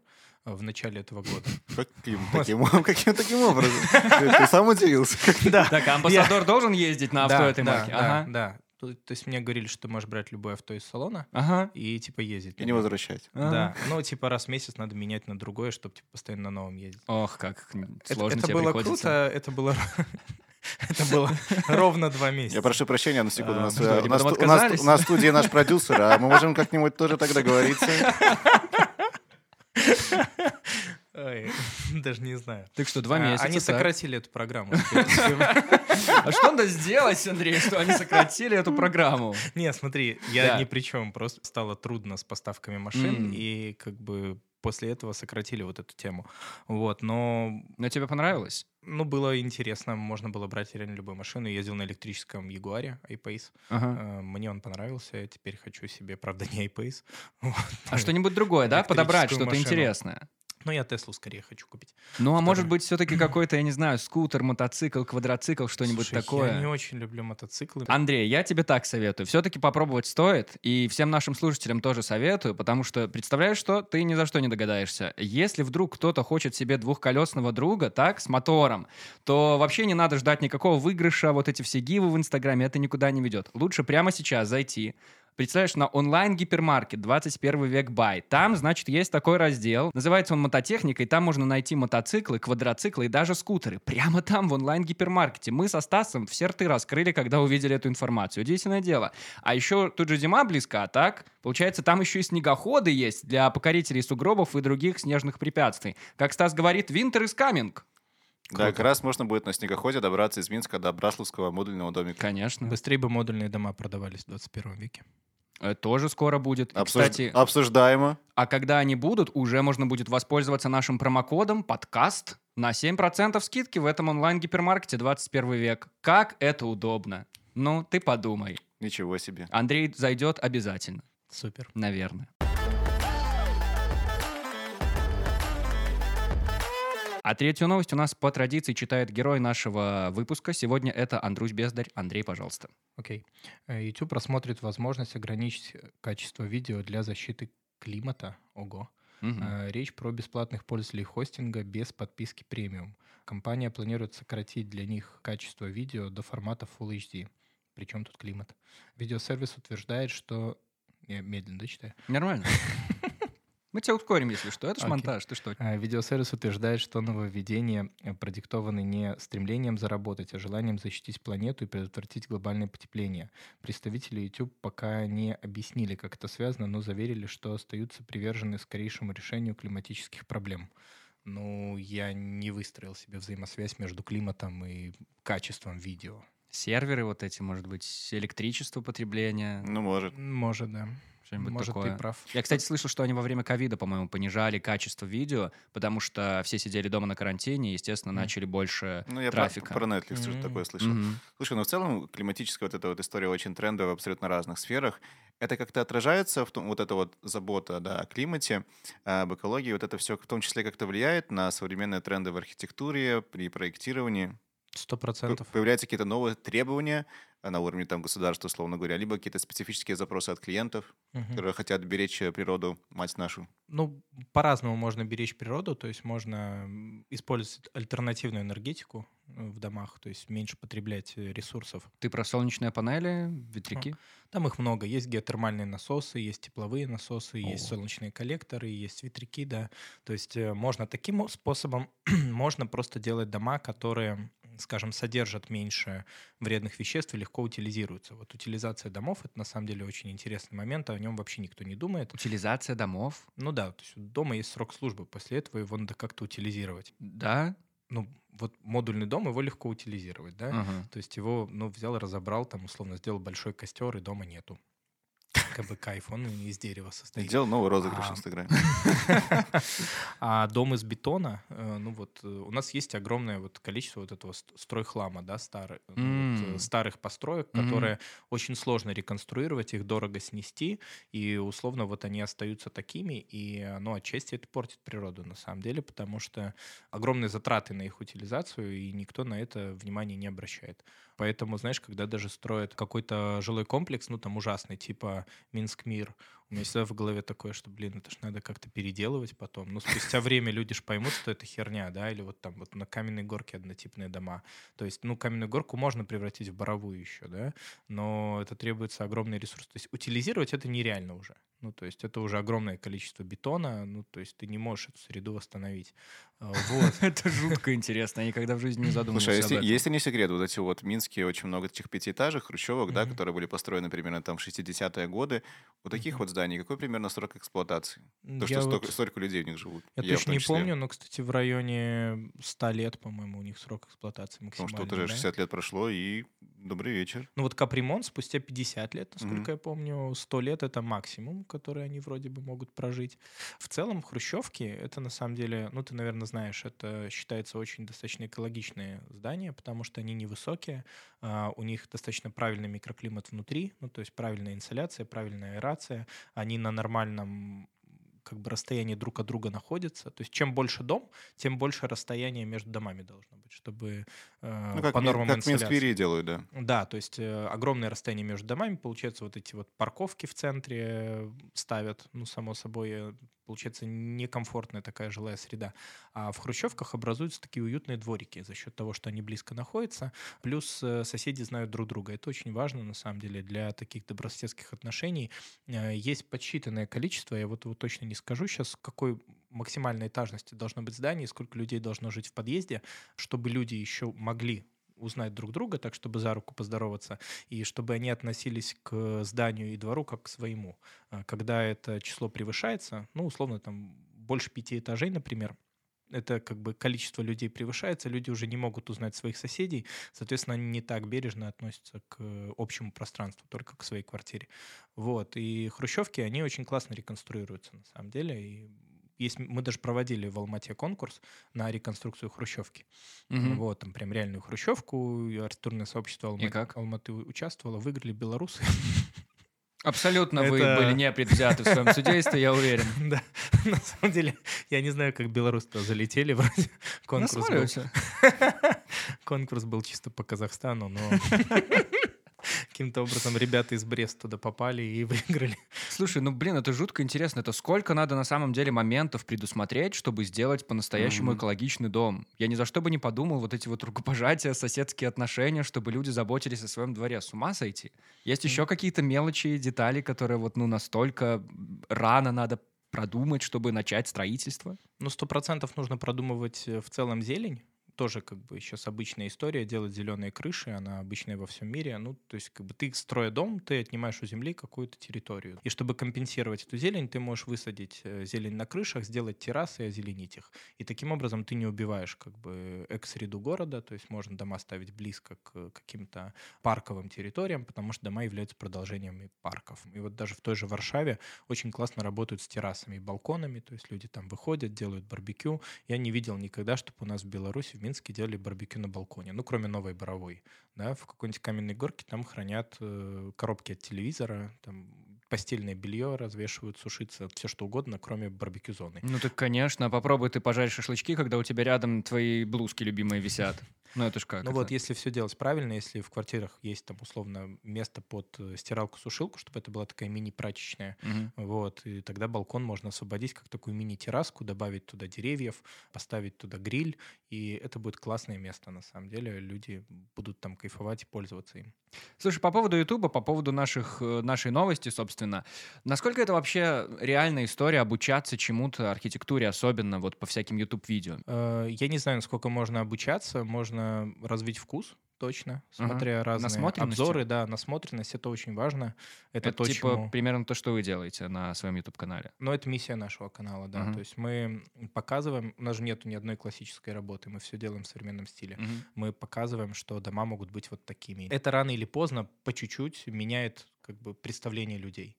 э, в начале этого года. Каким таким, каким таким образом? Ты, сам удивился? Да, Так, а амбассадор должен ездить на авто да, этой да, марки? да, Ага. да. То, то есть мне говорили, что ты можешь брать любое авто из салона Ага. и типа ездить. И не возвращать. Да, ну типа раз в месяц надо менять на другое, чтобы типа постоянно на новом ездить. Ох, как Это, сложно это тебе было приходится. круто, это было это было ровно два месяца. Я прошу прощения на секунду. У А, нас, что, э, у нас потом ту- у нас- отказались? у нас в студии наш продюсер, а мы можем как-нибудь тоже так договориться. Ой, даже не знаю. Так что два А, месяца. Они так. сократили эту программу. А что надо сделать, Андрей, что они сократили эту программу? Не, смотри, я ни при чем. Просто стало трудно с поставками машин, и как бы после этого сократили вот эту тему. Вот, но Но тебе понравилось? ну, было интересно, можно было брать реально любую машину. Я ездил на электрическом Ягуаре I-Pace. Ага. Э, Мне он понравился, я теперь хочу себе, правда, не I-Pace. Вот. А что-нибудь другое, да? Подобрать что-то машину. интересное. Ну, я Теслу скорее хочу купить. Ну, а может Второе. быть, все-таки какой-то, я не знаю, скутер, мотоцикл, квадроцикл, что-нибудь Слушай, такое. Я не очень люблю мотоциклы. Андрей, я тебе так советую. Все-таки попробовать стоит, и всем нашим слушателям тоже советую, потому что, представляешь, что ты ни за что не догадаешься. Если вдруг кто-то хочет себе двухколесного друга, так, с мотором, то вообще не надо ждать никакого выигрыша, вот эти все гивы в Инстаграме, это никуда не ведет. Лучше прямо сейчас зайти, Представляешь, на онлайн-гипермаркет 21 век бай. Там, значит, есть такой раздел. Называется он мототехника, и там можно найти мотоциклы, квадроциклы и даже скутеры. Прямо там, в онлайн-гипермаркете. Мы со Стасом все рты раскрыли, когда увидели эту информацию. Удивительное дело. А еще тут же зима близка, так? Получается, там еще и снегоходы есть для покорителей сугробов и других снежных препятствий. Как Стас говорит, winter is coming. Да, как раз можно будет на снегоходе добраться из Минска до Брасловского модульного домика. Конечно. Быстрее бы модульные дома продавались в 21 веке. Э, Тоже скоро будет. И, Обсуж- Кстати, Обсуждаемо. А когда они будут, уже можно будет воспользоваться нашим промокодом подкаст на 7% скидки в этом онлайн-гипермаркете 21 век. Как это удобно. Ну, ты подумай. Ничего себе. Андрей зайдет обязательно, Супер. наверное. А третью новость у нас по традиции читает герой нашего выпуска. Сегодня это Андрусь Бездарь. Андрей, пожалуйста. Окей. Э, YouTube рассмотрит возможность ограничить качество видео для защиты климата. Ого. Э, Речь про бесплатных пользователей хостинга без подписки премиум. Компания планирует сократить для них качество видео до формата Full HD. Причем тут климат? Видеосервис утверждает, что... Я медленно дочитаю. Нормально. Мы тебя ускорим, если что. Это ж Окей. монтаж, ты что? А, Видеосервис утверждает, что нововведения э, продиктованы не стремлением заработать, а желанием защитить планету и предотвратить глобальное потепление. Представители YouTube пока не объяснили, как это связано, но заверили, что остаются привержены скорейшему решению климатических проблем. Ну, я не выстроил себе взаимосвязь между климатом и качеством видео. Серверы вот эти, может быть, электричество потребления, Ну, может. Может, да. Что-нибудь Может, такое. ты прав. Я, кстати, слышал, что они во время ковида, по-моему, понижали качество видео, потому что все сидели дома на карантине, и, естественно, Мгм. начали больше Ну, я про, трафика. про Netflix тоже М. такое слышал. Мгм. Слушай, ну в целом климатическая вот эта вот история очень трендовая в абсолютно разных сферах. Это как-то отражается в том, вот эта вот забота да, о климате, об экологии, вот это все в том числе как-то влияет на современные тренды в архитектуре, при проектировании. Сто процентов. Появляются какие-то новые требования а, на уровне там государства, условно говоря, либо какие-то специфические запросы от клиентов, Мгм. которые хотят беречь э, природу, мать нашу. Ну, по-разному можно беречь природу, то есть можно использовать альтернативную энергетику э, в домах, то есть меньше потреблять э, ресурсов. Ты про солнечные панели, ветряки? Там их много. Есть геотермальные насосы, есть тепловые насосы, есть О. солнечные коллекторы, есть ветряки, да. То есть можно таким способом, можно просто делать дома, которые скажем, содержат меньше вредных веществ и легко утилизируются. Вот утилизация домов — это на самом деле очень интересный момент, о нем вообще никто не думает. Утилизация домов? Ну да, то есть у дома есть срок службы, после этого его надо как-то утилизировать. Да? Ну, вот модульный дом, его легко утилизировать, да? Ага. То есть его, ну, взял, разобрал, там, условно, сделал большой костер, и дома нету. Как бы кайф, он из дерева состоит. Сделал новый розыгрыш А. в Инстаграме. А дом из бетона, э, ну вот э, у нас есть огромное вот количество вот этого ст- стройхлама, да, старый, ну вот, э, старых построек, которые очень сложно реконструировать, их дорого снести, и условно вот они остаются такими, и оно отчасти это портит природу на самом деле, потому что огромные затраты на их утилизацию, и никто на это внимания не обращает. Поэтому, знаешь, когда даже строят какой-то жилой комплекс, ну там ужасный, типа Минск Мир, у меня всегда в голове такое, что, блин, это ж надо как-то переделывать потом. Ну, спустя время люди ж поймут, что это херня, да, или вот там вот на каменной горке однотипные дома. То есть, ну, каменную горку можно превратить в боровую еще, да, но это требуется огромный ресурс. То есть утилизировать это нереально уже. Ну, то есть это уже огромное количество бетона, ну, то есть ты не можешь эту среду восстановить. А, Вот. Это жутко интересно. Я никогда в жизни не задумывался Слушай, а об если, не секрет, вот эти вот в Минске очень много этих пятиэтажек, хрущевок, да, которые были построены примерно там в 60-е годы, у таких вот зданий какой примерно срок эксплуатации? То, Я что столько, вот- столько людей в них живут. Я в точно не помню, но, кстати, в районе 100 лет, по-моему, у них срок эксплуатации Потому максимальный. что вот уже да? 60 лет прошло, и добрый вечер. Ну вот капремонт спустя 50 лет, насколько Мгм. я помню, 100 лет это максимум, который они вроде бы могут прожить. В целом хрущевки это на самом деле, ну ты, наверное, знаешь, это считается очень достаточно экологичные здания, потому что они невысокие, а, у них достаточно правильный микроклимат внутри, ну то есть правильная инсоляция, правильная аэрация, они на нормальном как бы расстоянии друг от друга находятся. То есть чем больше дом, тем больше расстояние между домами должно быть, чтобы э, Ну, как, по нормам как в инсоляции. Минск-Твери делают, да. Да, то есть э, огромное расстояние между домами, получается, вот эти вот парковки в центре э, ставят, ну, само собой, э, получается некомфортная такая жилая среда. А в хрущевках образуются такие уютные дворики за счет того, что они близко находятся, плюс э, соседи знают друг друга. Это очень важно, на самом деле, для таких добрососедских отношений. Э, Есть подсчитанное количество, я вот, вот точно не скажу сейчас, какой максимальной этажности должно быть здание, сколько людей должно жить в подъезде, чтобы люди еще могли узнать друг друга, так чтобы за руку поздороваться, и чтобы они относились к зданию и двору как к своему. А Когда это число превышается, ну, условно, там больше пяти этажей, например, это как бы количество людей превышается, люди уже не могут узнать своих соседей, соответственно, они не так бережно относятся к общему пространству, только к своей квартире. Вот. И хрущевки, они очень классно реконструируются, на самом деле, и есть, мы даже проводили в Алмате конкурс на реконструкцию хрущевки. Мгм. Вот, там прям реальную хрущевку, и архитектурное сообщество Алматы, как? Алматы участвовало, выиграли белорусы. Абсолютно вы Это- были непредвзяты в своем судействе, я уверен. Да, на самом деле, я не знаю, как белорусы залетели, вроде конкурс был. Конкурс был чисто по Казахстану, но каким-то образом ребята из Бреста туда попали и выиграли. Слушай, ну блин, это жутко интересно. Это сколько надо на самом деле моментов предусмотреть, чтобы сделать по-настоящему Мгм. экологичный дом? Я ни за что бы не подумал вот эти вот рукопожатия, соседские отношения, чтобы люди заботились о своем дворе. С ума сойти. Есть еще какие-то мелочи детали, которые вот ну настолько рано надо продумать, чтобы начать строительство? Ну, сто процентов нужно продумывать э, в целом зелень. Тоже как бы сейчас обычная история, делать зеленые крыши, она обычная во всем мире. Ну, то есть как бы ты, строя дом, ты отнимаешь у земли какую-то территорию. И чтобы компенсировать эту зелень, ты можешь высадить э, зелень на крышах, сделать террасы и озеленить их. И таким образом ты не убиваешь как бы экс-среду города, то есть можно дома ставить близко к каким-то парковым территориям, потому что дома являются продолжениями парков. И вот даже в той же Варшаве очень классно работают с террасами и балконами, то есть люди там выходят, делают барбекю. Я не видел никогда, чтобы у нас в Беларуси, в Минске делали барбекю на балконе, ну, кроме Новой Боровой. Да, в какой-нибудь каменной горке там хранят э, коробки от телевизора, там постельное белье развешивают, сушиться, все что угодно, кроме барбекю-зоны. Ну так, конечно, попробуй ты пожарить шашлычки, когда у тебя рядом твои блузки любимые висят. Ну это ж как? Ну это? вот, если все делать правильно, если в квартирах есть там условно место под э, стиралку-сушилку, чтобы это была такая мини-прачечная, Мгм. вот, и тогда балкон можно освободить как такую мини-терраску, добавить туда деревьев, поставить туда гриль, и это будет классное место, на самом деле. Люди будут там кайфовать и пользоваться им. Слушай, по поводу Ютуба, по поводу наших, э, нашей новости, собственно, насколько это вообще реальная история обучаться чему-то, архитектуре особенно, вот по всяким YouTube-видео? Э, Я не знаю, насколько можно обучаться. Можно нужно развить вкус, точно, Ага. смотря разные Насмотренностью? обзоры. Да, насмотренность — это очень важно. Это, Это, то, типа чему- примерно то, что вы делаете на своем YouTube-канале. Но это миссия нашего канала, да. Мгм. То есть мы показываем, у нас же нету ни одной классической работы, мы все делаем в современном стиле. Мгм. Мы показываем, что дома могут быть вот такими. Это рано или поздно, по чуть-чуть меняет как бы представление людей.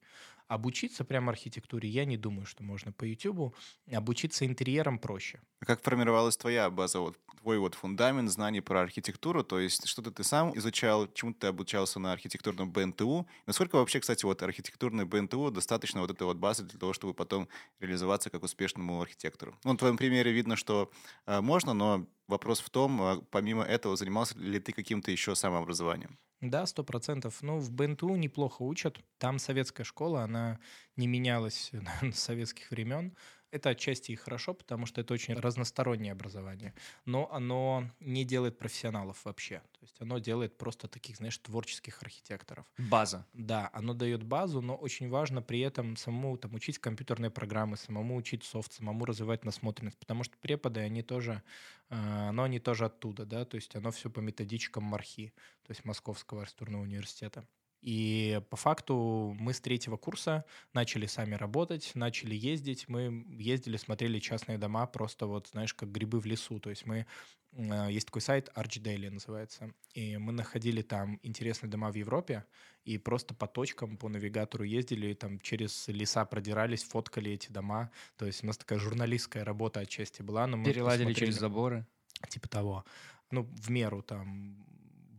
Обучиться прямо архитектуре я не думаю, что можно по YouTube. Обучиться интерьерам проще. А Как формировалась твоя база, вот твой вот фундамент знаний про архитектуру? То есть что-то ты сам изучал, чему ты обучался на архитектурном БНТУ? Насколько вообще, кстати, вот архитектурный БНТУ достаточно вот этой вот базы для того, чтобы потом реализоваться как успешному архитектору? Ну, на твоем примере видно, что э, можно, но вопрос в том, а помимо этого, занимался ли ты каким-то еще самообразованием? Да, сто процентов. Ну, в БНТУ неплохо учат. Там советская школа, она не менялась наверное, с советских времен. Это отчасти и хорошо, потому что это очень разностороннее образование. Но оно не делает профессионалов вообще. То есть оно делает просто таких, знаешь, творческих архитекторов. База. Да, оно дает базу, но очень важно при этом самому там, учить компьютерные программы, самому учить софт, самому развивать насмотренность, потому что преподы, они тоже, э, но они тоже оттуда, да, то есть оно все по методичкам Мархи, то есть Московского архитектурного университета. И по факту мы с третьего курса начали сами работать, начали ездить. Мы ездили, смотрели частные дома, просто вот, знаешь, как грибы в лесу. То есть мы... э, Есть такой сайт, Archdaily называется. И мы находили там интересные дома в Европе, и просто по точкам, по навигатору ездили, и там через леса продирались, фоткали эти дома. То есть у нас такая журналистская работа отчасти была. Но мы Переладили через заборы. Типа того. Ну, в меру там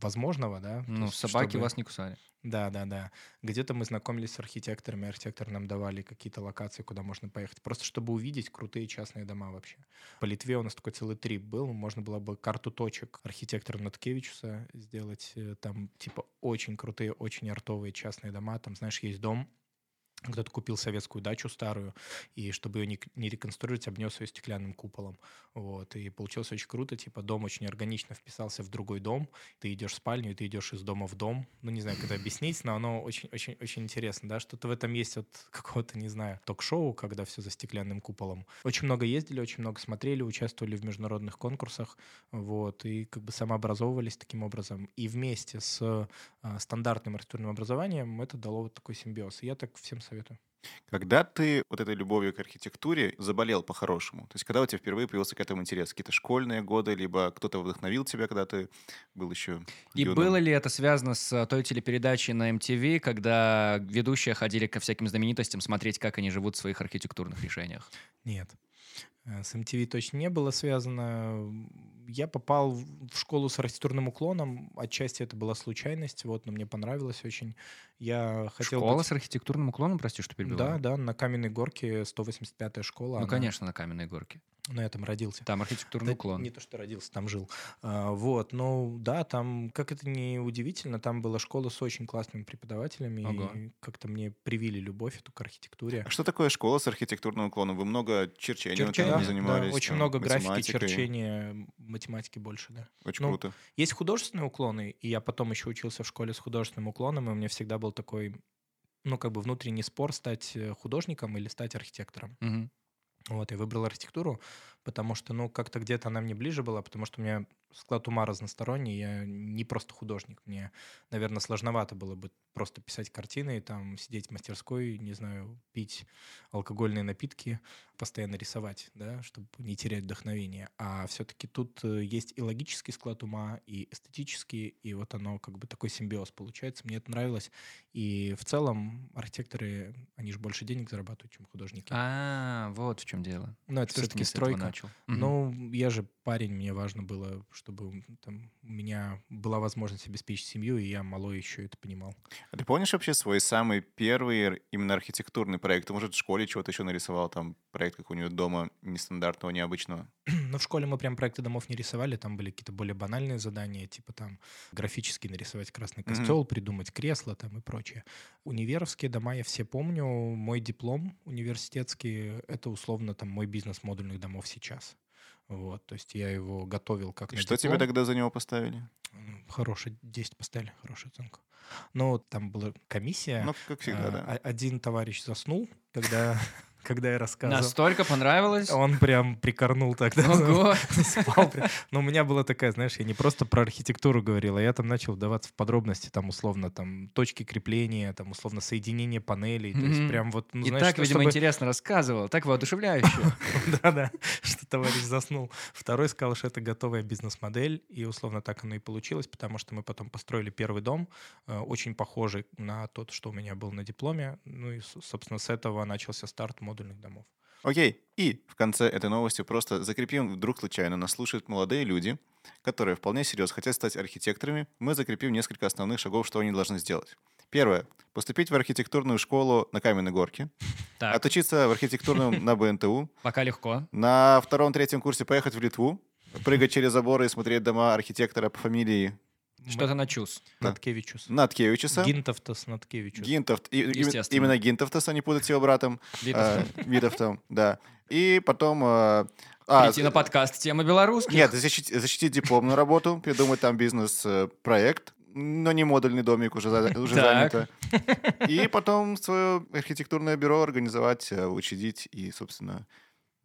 возможного, да. Ну, есть собаки чтобы- вас не кусали. да, да, да. Где-то мы знакомились с архитекторами, архитекторы нам давали какие-то локации, куда можно поехать, просто чтобы увидеть крутые частные дома вообще. По Литве у нас такой целый трип был, можно было бы карту точек архитектора Наткевичуса сделать, э, там типа очень крутые, очень артовые частные дома, там, знаешь, есть дом, кто-то купил советскую дачу старую, и чтобы ее не, не реконструировать, обнес ее стеклянным куполом. Вот. И получилось очень круто. Типа дом очень органично вписался в другой дом. Ты идешь в спальню, и ты идешь из дома в дом. Ну, не знаю, как это объяснить, но оно очень-очень-очень интересно, да. Что-то в этом есть от какого-то, не знаю, ток-шоу, когда все за стеклянным куполом. Очень много ездили, очень много смотрели, участвовали в международных конкурсах. Вот. И как бы самообразовывались таким образом. И вместе с а, стандартным архитектурным образованием это дало вот такой симбиоз. И я так всем советую. Когда ты вот этой любовью к архитектуре заболел по-хорошему? То есть когда у тебя впервые появился к этому интерес? Какие-то школьные годы, либо кто-то вдохновил тебя, когда ты был еще И юным? было ли это связано с э, той телепередачей на MTV, когда ведущие ходили ко всяким знаменитостям смотреть, как они живут в своих архитектурных решениях? Нет. Э, С MTV точно не было связано. Я попал в школу с архитектурным уклоном. Отчасти это была случайность, вот, но мне понравилось очень. Я хотел Школа быть- с архитектурным уклоном, прости, что Да, перебиваю? да, на Каменной горке 185-я школа. Ну, она- конечно, на Каменной горке. Я там родился. Там архитектурный Да уклон. Не то, что родился, там жил. А, вот, ну да, там, как это не удивительно, там была школа с очень классными преподавателями, Ого. и как-то мне привили любовь эту к архитектуре. А что такое школа с архитектурным уклоном? Вы много черчением Черчение, да, занимались? очень там, много графики, черчения, математики больше, да. Очень Ну, круто. Есть художественные уклоны, и я потом еще учился в школе с художественным уклоном, и у меня всегда был такой, ну, как бы внутренний спор стать э, художником или стать архитектором. Мгм. Вот, я выбрал архитектуру, потому что, ну, как-то где-то она мне ближе была, потому что у меня склад ума разносторонний, я не просто художник. Мне, наверное, сложновато было бы просто писать картины, там, сидеть в мастерской, не знаю, пить алкогольные напитки, постоянно рисовать, да, чтобы не терять вдохновение. А все-таки тут э, есть и логический склад ума, и эстетический, и вот оно как бы такой симбиоз получается. Мне это нравилось. И в целом архитекторы, они же больше денег зарабатывают, чем художники. А, вот в чем дело. Но это все-таки стройка. Начал? Ну, я же парень, мне важно было, чтобы там, у меня была возможность обеспечить семью, и я малой еще это понимал. А ты помнишь вообще свой самый первый именно архитектурный проект? Ты, может, в школе чего-то еще нарисовал, там, проект какого-нибудь дома нестандартного, необычного? Но в школе мы прям проекты домов не рисовали, там были какие-то более банальные задания, типа там графически нарисовать красный костел, придумать кресло там и прочее. Универовские дома я все помню. Мой диплом университетский — это условно там мой бизнес модульных домов сейчас. Вот, то есть я его готовил как И что тебе диплом. тогда за него поставили? Хороший, 10 поставили, хорошую оценку. Но там была комиссия. Ну, как всегда, А, да. Один товарищ заснул, когда, когда я рассказывал. Настолько понравилось? Он прям прикорнул тогда. Ого. Спал. Но у меня была такая, знаешь, я не просто про архитектуру говорил, а я там начал вдаваться в подробности, там, условно, там, точки крепления, там, условно, соединение панелей. То есть прям вот, ну, И знаешь, так, видимо, интересно рассказывал, так воодушевляюще. Да-да, что товарищ заснул. Второй сказал, что это готовая бизнес-модель, и условно так оно и получилось, потому что мы потом построили первый дом, э, очень похожий на тот, что у меня был на дипломе. Ну и, собственно, с этого начался старт модульных домов. Окей, и в конце этой новости просто закрепим, вдруг случайно нас слушают молодые люди, которые вполне серьезно хотят стать архитекторами. Мы закрепим несколько основных шагов, что они должны сделать. Первое. Поступить в архитектурную школу на Каменной Горке. Так, Отучиться в архитектурном на БНТУ. пока легко. На втором-третьем курсе поехать в Литву. Прыгать через заборы и смотреть дома архитектора по фамилии Что-то на чус. Наткевичус. Наткевичуса. Гинтовтас Наткевичус. Гинтовт. И- именно Гинтовтаса, не путать с его братом. Э, Витовтом, да. И потом... э, а, Прийти на подкаст «Тема белорусских». Нет, защитить, защитить дипломную работу, придумать там бизнес-проект, но не модульный домик уже, за- уже занято. И потом свое архитектурное бюро организовать, э, учредить и, собственно...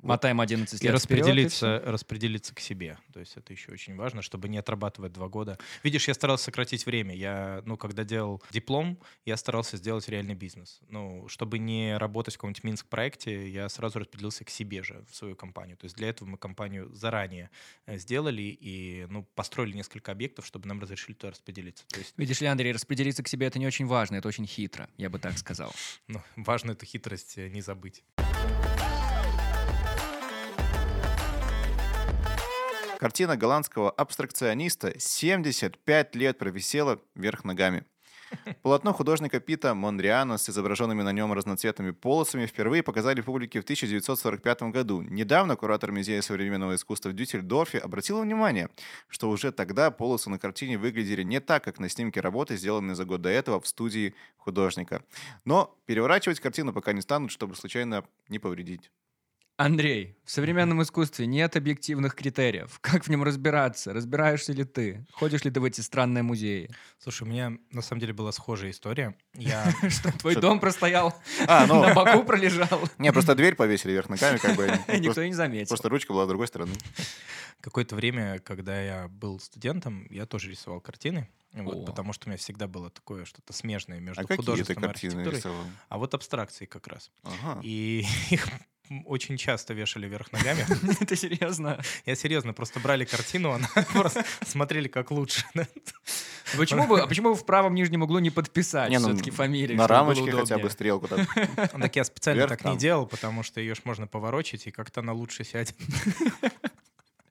Мотаем 11 И лет вперед, и распределиться, распределиться к себе. То есть это еще очень важно, чтобы не отрабатывать два года. Видишь, я старался сократить время. Я, ну, когда делал диплом, я старался сделать реальный бизнес. Ну, чтобы не работать в каком-нибудь Минск-проекте, я сразу распределился к себе же, в свою компанию. То есть для этого мы компанию заранее э, сделали и, ну, построили несколько объектов, чтобы нам разрешили туда распределиться. То есть, Видишь ли, Андрей, распределиться к себе это не очень важно, это очень хитро, я бы так сказал. ну, важно эту хитрость э, не забыть. Картина голландского абстракциониста 75 лет провисела вверх ногами. Полотно художника Пита Мондриана с изображенными на нем разноцветными полосами впервые показали публике в 1945 году. Недавно куратор Музея современного искусства в Дюссельдорфе обратил внимание, что уже тогда полосы на картине выглядели не так, как на снимке работы, сделанной за год до этого в студии художника. Но переворачивать картину пока не станут, чтобы случайно не повредить. Андрей, в современном искусстве нет объективных критериев. Как в нем разбираться? Разбираешься ли ты? Ходишь ли ты в эти странные музеи? Слушай, у меня на самом деле была схожая история. Я Что, твой дом простоял, А, ну, на боку пролежал, не, просто дверь повесили вверх ногами, как бы. никто не заметил. Просто ручка была с другой стороны. Какое-то время, когда я был студентом, я тоже рисовал картины. Вот, потому что у меня всегда было такое что-то смежное между А художеством и архитектурой. рисовал? А вот абстракции как раз. Ага. И их очень часто вешали вверх ногами. Это серьезно? Я серьезно, просто брали картину, она просто смотрели как лучше. Почему бы, а почему бы в правом нижнем углу не подписать Не, ну, все-таки фамилию? На рамочке хотя бы стрелку там. Так я специально Вверх так там. не делал, потому что ее ж можно поворочить, и как-то она лучше сядет.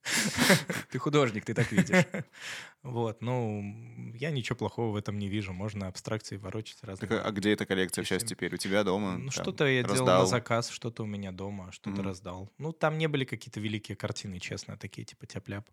Ты художник, ты так видишь. Вот, ну, я ничего плохого в этом не вижу. Можно абстракции ворочать разные. Так, а где эта коллекция сейчас теперь? У тебя дома? Ну, что-то я делал раздал? на заказ, что-то у меня дома, что-то Мгм. раздал. Ну, там не были какие-то великие картины, честно, такие типа тяп-ляп.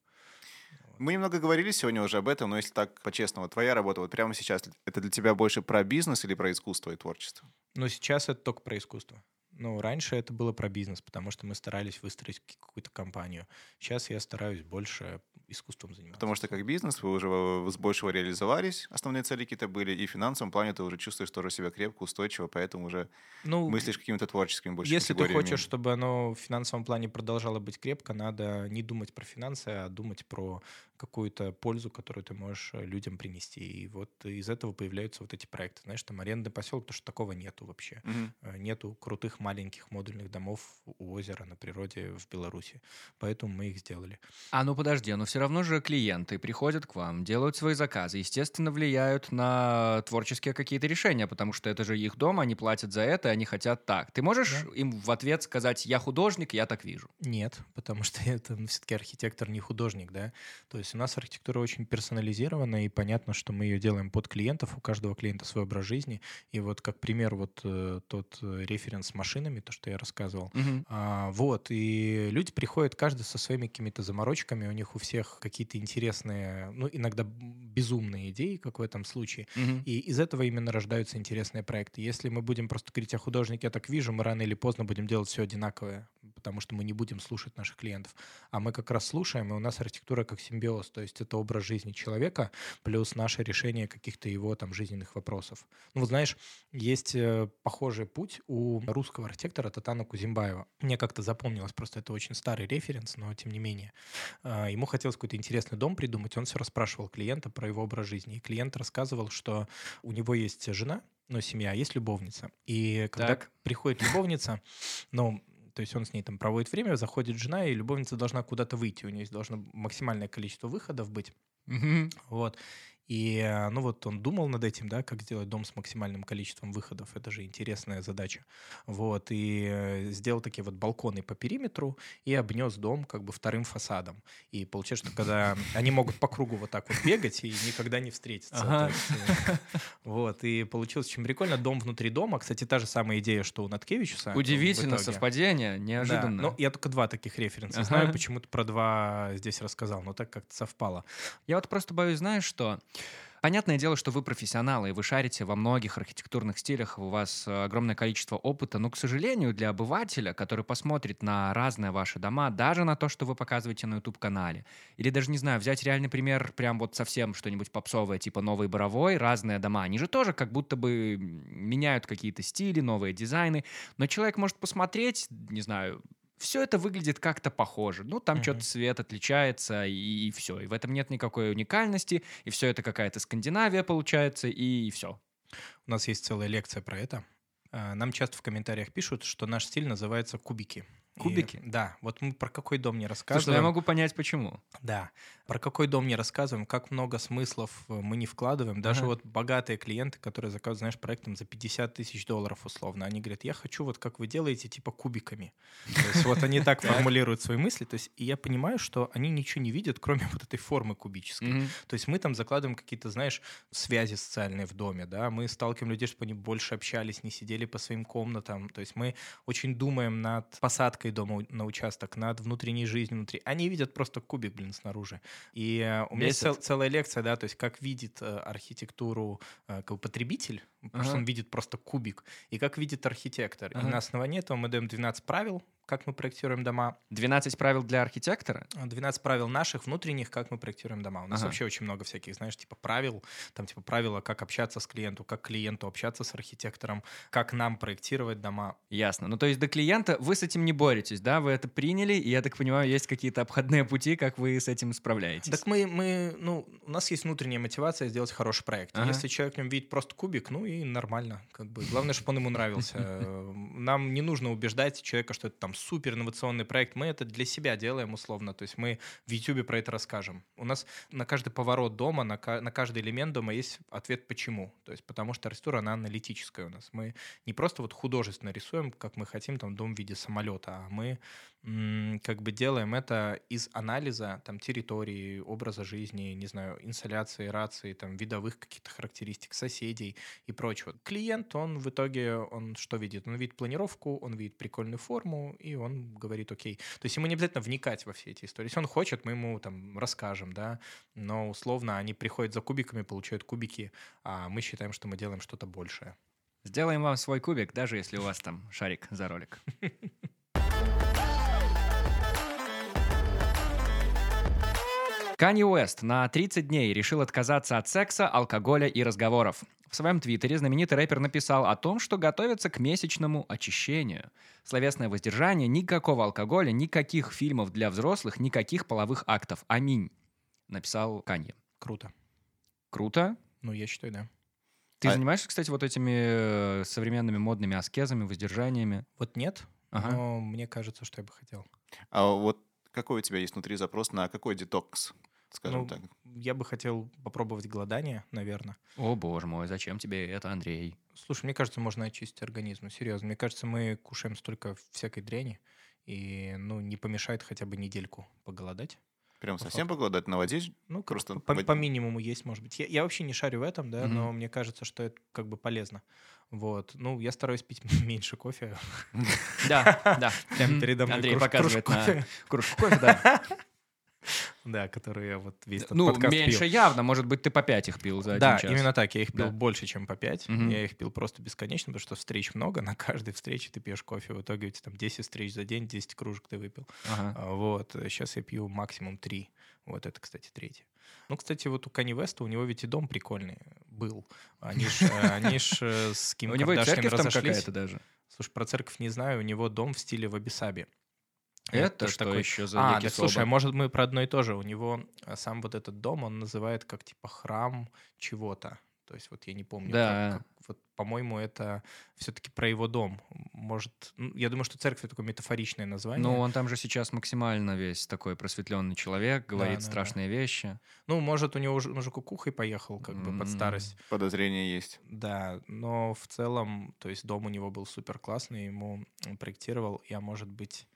Мы немного говорили сегодня уже об этом, но если так по-честному, твоя работа вот прямо сейчас, это для тебя больше про бизнес или про искусство и творчество? Но сейчас это только про искусство. Ну, раньше это было про бизнес, потому что мы старались выстроить какую-то компанию. Сейчас я стараюсь больше искусством заниматься. Потому что как бизнес вы уже с большего реализовались, основные цели какие-то были, и в финансовом плане ты уже чувствуешь тоже себя крепко, устойчиво, поэтому уже ну, мыслишь какими-то творческими больше Если ты хочешь, чтобы оно в финансовом плане продолжало быть крепко, надо не думать про финансы, а думать про какую-то пользу, которую ты можешь э, людям принести. И вот из этого появляются вот эти проекты. Знаешь, там арендный поселок, потому что такого нету вообще. Э, Нету крутых маленьких модульных домов у озера на природе в Беларуси. Поэтому мы их сделали. А ну подожди, но все равно же клиенты приходят к вам, делают свои заказы, естественно, влияют на творческие какие-то решения, потому что это же их дом, они платят за это, они хотят так. Ты можешь Да. им в ответ сказать, я художник, я так вижу? Нет, потому что это все-таки архитектор, не художник, да. То есть у нас архитектура очень персонализирована, и понятно, что мы ее делаем под клиентов, у каждого клиента свой образ жизни. И вот как пример вот э, тот э, референс с машинами, то, что я рассказывал. Мгм. А, вот, и люди приходят каждый со своими какими-то заморочками, у них у всех какие-то интересные, ну, иногда безумные идеи, как в этом случае. Мгм. И из этого именно рождаются интересные проекты. Если мы будем просто говорить о художнике, я так вижу, мы рано или поздно будем делать все одинаковое. Потому что мы не будем слушать наших клиентов. А мы как раз слушаем, и у нас архитектура как симбиоз, то есть это образ жизни человека плюс наше решение каких-то его там жизненных вопросов. Ну вот знаешь, есть э, похожий путь у русского архитектора Татана Кузимбаева. Мне как-то запомнилось, просто это очень старый референс, но тем не менее. А, ему хотелось какой-то интересный дом придумать, он все расспрашивал клиента про его образ жизни. И клиент рассказывал, что у него есть жена, ну, семья, а есть любовница. И когда Так. приходит любовница, ну, то есть он с ней там проводит время, заходит жена, и любовница должна куда-то выйти. У нее должно максимальное количество выходов быть. Мгм. Вот. И, э, ну вот он думал над этим, да, как сделать дом с максимальным количеством выходов. Это же интересная задача. Вот. И сделал такие вот балконы по периметру и обнес дом как бы вторым фасадом. И получается, что когда они могут по кругу вот так вот бегать и никогда не встретиться. Ага. Есть, э, вот. И получилось очень прикольно. Дом внутри дома. Кстати, та же самая идея, что у Наткевичуса. Удивительно, совпадение, Да, неожиданно. но я только два таких референса Ага. знаю, почему-то про два здесь рассказал, но так как-то совпало. Я вот просто боюсь, знаешь что? Понятное дело, что вы профессионалы, и вы шарите во многих архитектурных стилях, у вас э, огромное количество опыта, но, к сожалению, для обывателя, который посмотрит на разные ваши дома, даже на то, что вы показываете на YouTube-канале, или даже, не знаю, взять реальный пример, прям вот совсем что-нибудь попсовое, типа «Новый Боровой», разные дома, они же тоже как будто бы меняют какие-то стили, новые дизайны, но человек может посмотреть, не знаю, все это выглядит как-то похоже. Ну, там Мгм. что-то цвет отличается, и, все. И в этом нет никакой уникальности, и все это какая-то Скандинавия получается, и все. У нас есть целая лекция про это. А, Нам часто в комментариях пишут, что наш стиль называется кубики. И, Кубики? да. Вот мы про какой дом не Слушай, ну рассказываем. я могу понять, почему. Да. Про какой дом не рассказываем, как много смыслов э, мы не вкладываем. Даже Ага. вот богатые клиенты, которые заказывают, знаешь, проектом за 50 тысяч долларов условно, они говорят, я хочу вот как вы делаете, типа кубиками. То есть вот они так формулируют свои мысли. То есть и я понимаю, что они ничего не видят, кроме вот этой формы кубической. То есть мы там закладываем какие-то, знаешь, связи социальные в доме, да, мы сталкиваем людей, чтобы они больше общались, не сидели по своим комнатам. То есть мы очень думаем над посадкой дома у- на участок, над внутренней жизнью внутри. Они видят просто кубик, блин, снаружи. И э, у меня есть цел- целая лекция, да, то есть как видит э, архитектуру э, как потребитель, потому что он видит просто кубик, и как видит архитектор. И Ага. на основании этого мы даем 12 правил, как мы проектируем дома, 12 правил для архитектора? 12 правил наших внутренних, как мы проектируем дома. У нас Ага. вообще очень много всяких, знаешь, типа правил, там типа правила, как общаться с клиентом, как клиенту общаться с архитектором, как нам проектировать дома. Ясно. Ну, то есть до клиента вы с этим не боретесь, да? Вы это приняли, и я так понимаю, есть какие-то обходные пути, как вы с этим справляетесь. Так мы, мы, ну, у нас есть внутренняя мотивация сделать хороший проект. Ага. Если человек в нем видит просто кубик, ну и нормально, как бы. Главное, чтобы он ему нравился. Нам не нужно убеждать человека, что это там супер инновационный проект. Мы это для себя делаем условно. То есть мы в YouTube про это расскажем. У нас на каждый поворот дома, на, на каждый элемент дома есть ответ почему. То есть потому что архитектура, она аналитическая у нас. Мы не просто вот художественно рисуем, как мы хотим, там дом в виде самолета, а мы как бы делаем это из анализа там территории, образа жизни, не знаю, инсоляции, рации, там видовых каких-то характеристик соседей и прочего. Клиент, он в итоге, он что видит? Он видит планировку, он видит прикольную форму, и он говорит, окей. То есть ему не обязательно вникать во все эти истории. Если он хочет, мы ему там расскажем, да, но условно они приходят за кубиками, получают кубики, а мы считаем, что мы делаем что-то большее. Сделаем вам свой кубик, даже если у вас там шарик за ролик. Канье Уэст на 30 дней решил отказаться от секса, алкоголя и разговоров. В своем твиттере знаменитый рэпер написал о том, что готовится к месячному очищению. Словесное воздержание, никакого алкоголя, никаких фильмов для взрослых, никаких половых актов. Аминь. Написал Канье. Круто. Круто. Ну, я считаю, да. Ты А- занимаешься, кстати, вот этими э, современными модными аскезами, воздержаниями? Вот нет, Ага. но мне кажется, что я бы хотел. А вот какой у тебя есть внутри запрос на какой детокс, скажем Ну, так? Я бы хотел попробовать голодание, наверное. О, боже мой, зачем тебе это, Андрей? Слушай, мне кажется, можно очистить организм. Серьезно. Мне кажется, мы кушаем столько всякой дряни, и, ну, не помешает хотя бы недельку поголодать. Прям совсем поголодать, наводить? Ну, Просто по, по минимуму есть, может быть. Я, я вообще не шарю в этом, да, Мгм. но мне кажется, что это как бы полезно. Вот. Ну, я стараюсь пить меньше кофе. Да, да. Прямо Мгм. передо мной Андрей показывает на кофе. кружку кофе, да. Да, которые я вот весь этот Ну, меньше пил. явно. Может быть, ты по пять их пил за один Да, час. именно так. Я их пил Да. больше, чем по 5. Мгм. Я их пил просто бесконечно, потому что встреч много. На каждой встрече ты пьешь кофе. В итоге у тебя там 10 встреч за день, 10 кружек ты выпил. Ага. А, Вот. Сейчас я пью максимум 3. Вот это, кстати, третье. Ну, кстати, вот у Кани Веста, у него ведь и дом прикольный был. Они ж, э, они ж э, с Ким У него и Кардашьян церковь там разошлись. какая-то даже. Слушай, про церковь не знаю. У него дом в стиле ваби-саби. Это что такой- еще за А, некий так слушай, а может мы про одно и то же. У него а, сам вот этот дом, он называет как типа храм чего-то. То есть вот я не помню. Да. как- как- вот, по-моему, это все-таки про его дом. Может, ну, я думаю, что церковь это такое метафоричное название. Ну, он там же сейчас максимально весь такой просветленный человек, говорит да, да. страшные вещи. Ну, может, у него уже, он уже кукухой поехал, как бы, под старость. Подозрение есть. Да, но в целом, то есть дом у него был супер классный, ему проектировал, я, может быть,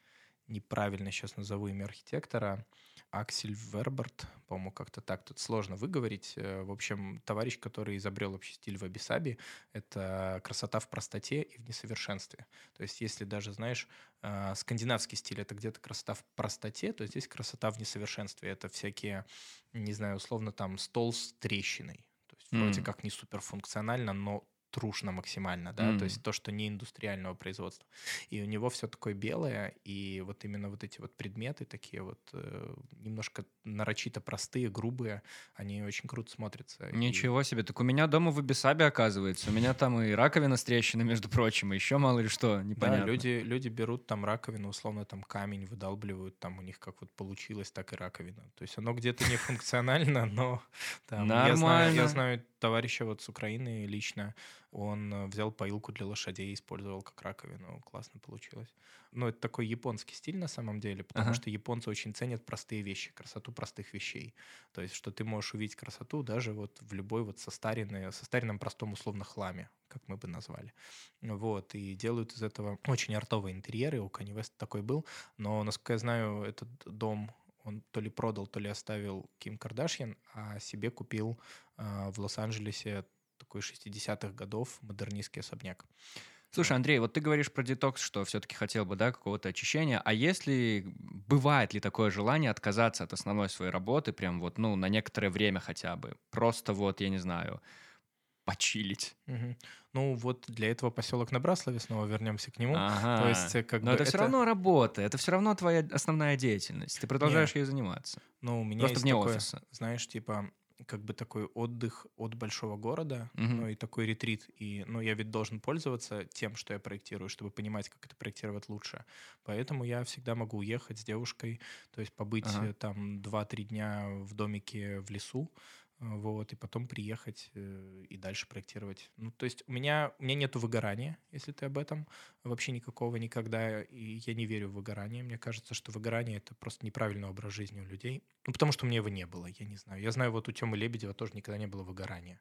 неправильно сейчас назову имя архитектора, Аксель Верберт, по-моему, как-то так, тут сложно выговорить. Э, В общем, товарищ, который изобрел вообще стиль ваби-саби, это красота в простоте и в несовершенстве. То есть если даже, знаешь, э, скандинавский стиль — это где-то красота в простоте, то здесь красота в несовершенстве. Это всякие, не знаю, условно там стол с трещиной. То есть вроде М. как не суперфункционально, но трушно максимально, да, М. то есть то, что не индустриального производства. И у него все такое белое, и вот именно вот эти вот предметы такие вот э, немножко нарочито простые, грубые, они очень круто смотрятся. И- Ничего себе. Так у меня дома в Абисабе, оказывается. У меня там и раковина с трещиной, между прочим, и еще мало ли что, непонятно. Да, люди, люди берут там раковину, условно там камень выдалбливают, там у них как вот получилось, так и раковина. То есть оно где-то не функционально, но там, я, знаю, Нормально. я знаю товарища вот с Украины лично, он э, взял поилку для лошадей и использовал как раковину, классно получилось. Но это такой японский стиль на самом деле, потому Ага. что японцы очень ценят простые вещи, красоту простых вещей. То есть, что ты можешь увидеть красоту даже вот в любой вот состаренной, состаренном простом условно хламе, как мы бы назвали. Вот, и делают из этого очень артовые интерьеры. У Kanye West такой был. Но, насколько я знаю, этот дом он то ли продал, то ли оставил Ким Кардашьян, а себе купил а, в Лос-Анджелесе такой 60-х годов модернистский особняк. Слушай, Андрей, вот ты говоришь про детокс, что все-таки хотел бы, да, какого-то очищения. А если бывает ли такое желание отказаться от основной своей работы, прям вот, ну, на некоторое время хотя бы? Просто вот, я не знаю, почилить. Мгм. Ну, вот для этого поселок на Браславе, снова вернемся к нему. Ага. То есть, э, как Но бы это, все равно работа, это все равно твоя основная деятельность. Ты продолжаешь ей заниматься. Ну, у меня Просто есть вне такое, офиса. знаешь, типа, как бы такой отдых от большого города, Мгм. ну и такой ретрит. И, ну, я ведь должен пользоваться тем, что я проектирую, чтобы понимать, как это проектировать лучше. Поэтому я всегда могу уехать с девушкой, то есть побыть Ага. э, там 2-3 дня в домике в лесу, вот, и потом приехать э, и дальше проектировать. Ну, то есть у меня, у меня нету выгорания, если ты об этом, вообще никакого никогда, и я не верю в выгорание. Мне кажется, что выгорание — это просто неправильный образ жизни у людей. Ну, потому что у меня его не было, я не знаю. Я знаю, вот у Тёмы Лебедева тоже никогда не было выгорания.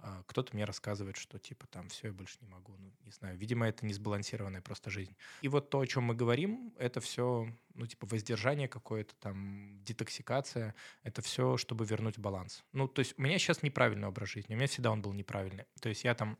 А, Кто-то мне рассказывает, что типа там все, я больше не могу. Ну, не знаю. Видимо, это не сбалансированная просто жизнь. И вот то, о чем мы говорим, это все, ну, типа воздержание какое-то там, детоксикация. Это все, чтобы вернуть баланс. Ну, то есть у меня сейчас неправильный образ жизни. У меня всегда он был неправильный. То есть я там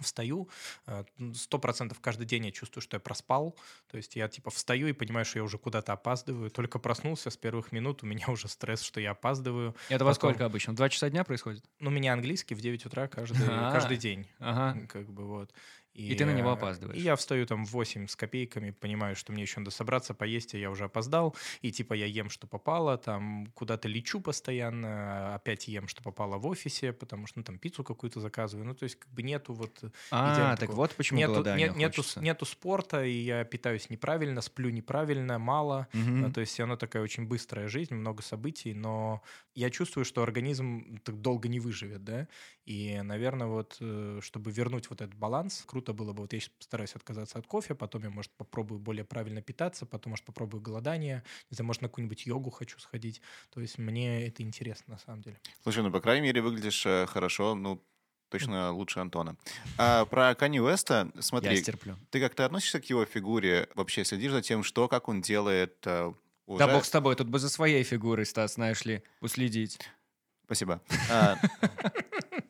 встаю, э, сто процентов каждый день я чувствую, что я проспал, то есть я типа встаю и понимаю, что я уже куда-то опаздываю, только проснулся с первых минут, у меня уже стресс, что я опаздываю. Это во Потом- сколько обычно? Два часа дня происходит? Ну, у меня английский в 9 утра каждый, А. каждый день, Ага. как бы вот. И ты на него опаздываешь. И я встаю там в 8 с копейками, понимаю, что мне еще надо собраться, поесть, а я уже опоздал. И типа я ем, что попало, там куда-то лечу постоянно, опять ем, что попало в офисе, потому что ну, там пиццу какую-то заказываю. Ну, то есть как бы нету вот... А, так такого. вот почему Нету, голодание не- нету, нету спорта, и я питаюсь неправильно, сплю неправильно, мало. Мгм. Ну, то есть она такая очень быстрая жизнь, много событий, но я чувствую, что организм так долго не выживет, да, и, наверное, вот, э, чтобы вернуть вот этот баланс, круто было бы, вот я сейчас постараюсь отказаться от кофе, потом я, может, попробую более правильно питаться, потом, может, попробую голодание, не знаю, может, на какую-нибудь йогу хочу сходить, то есть мне это интересно, на самом деле. Слушай, ну, по крайней мере, выглядишь э, хорошо, ну, точно лучше Антона. А про Канни Уэста, Я смотри, стерплю. ты как-то относишься к его фигуре? Вообще следишь за тем, что, как он делает? э, уже? Да бог с тобой, тут бы за своей фигурой, Стас, знаешь ли, уследить. Спасибо.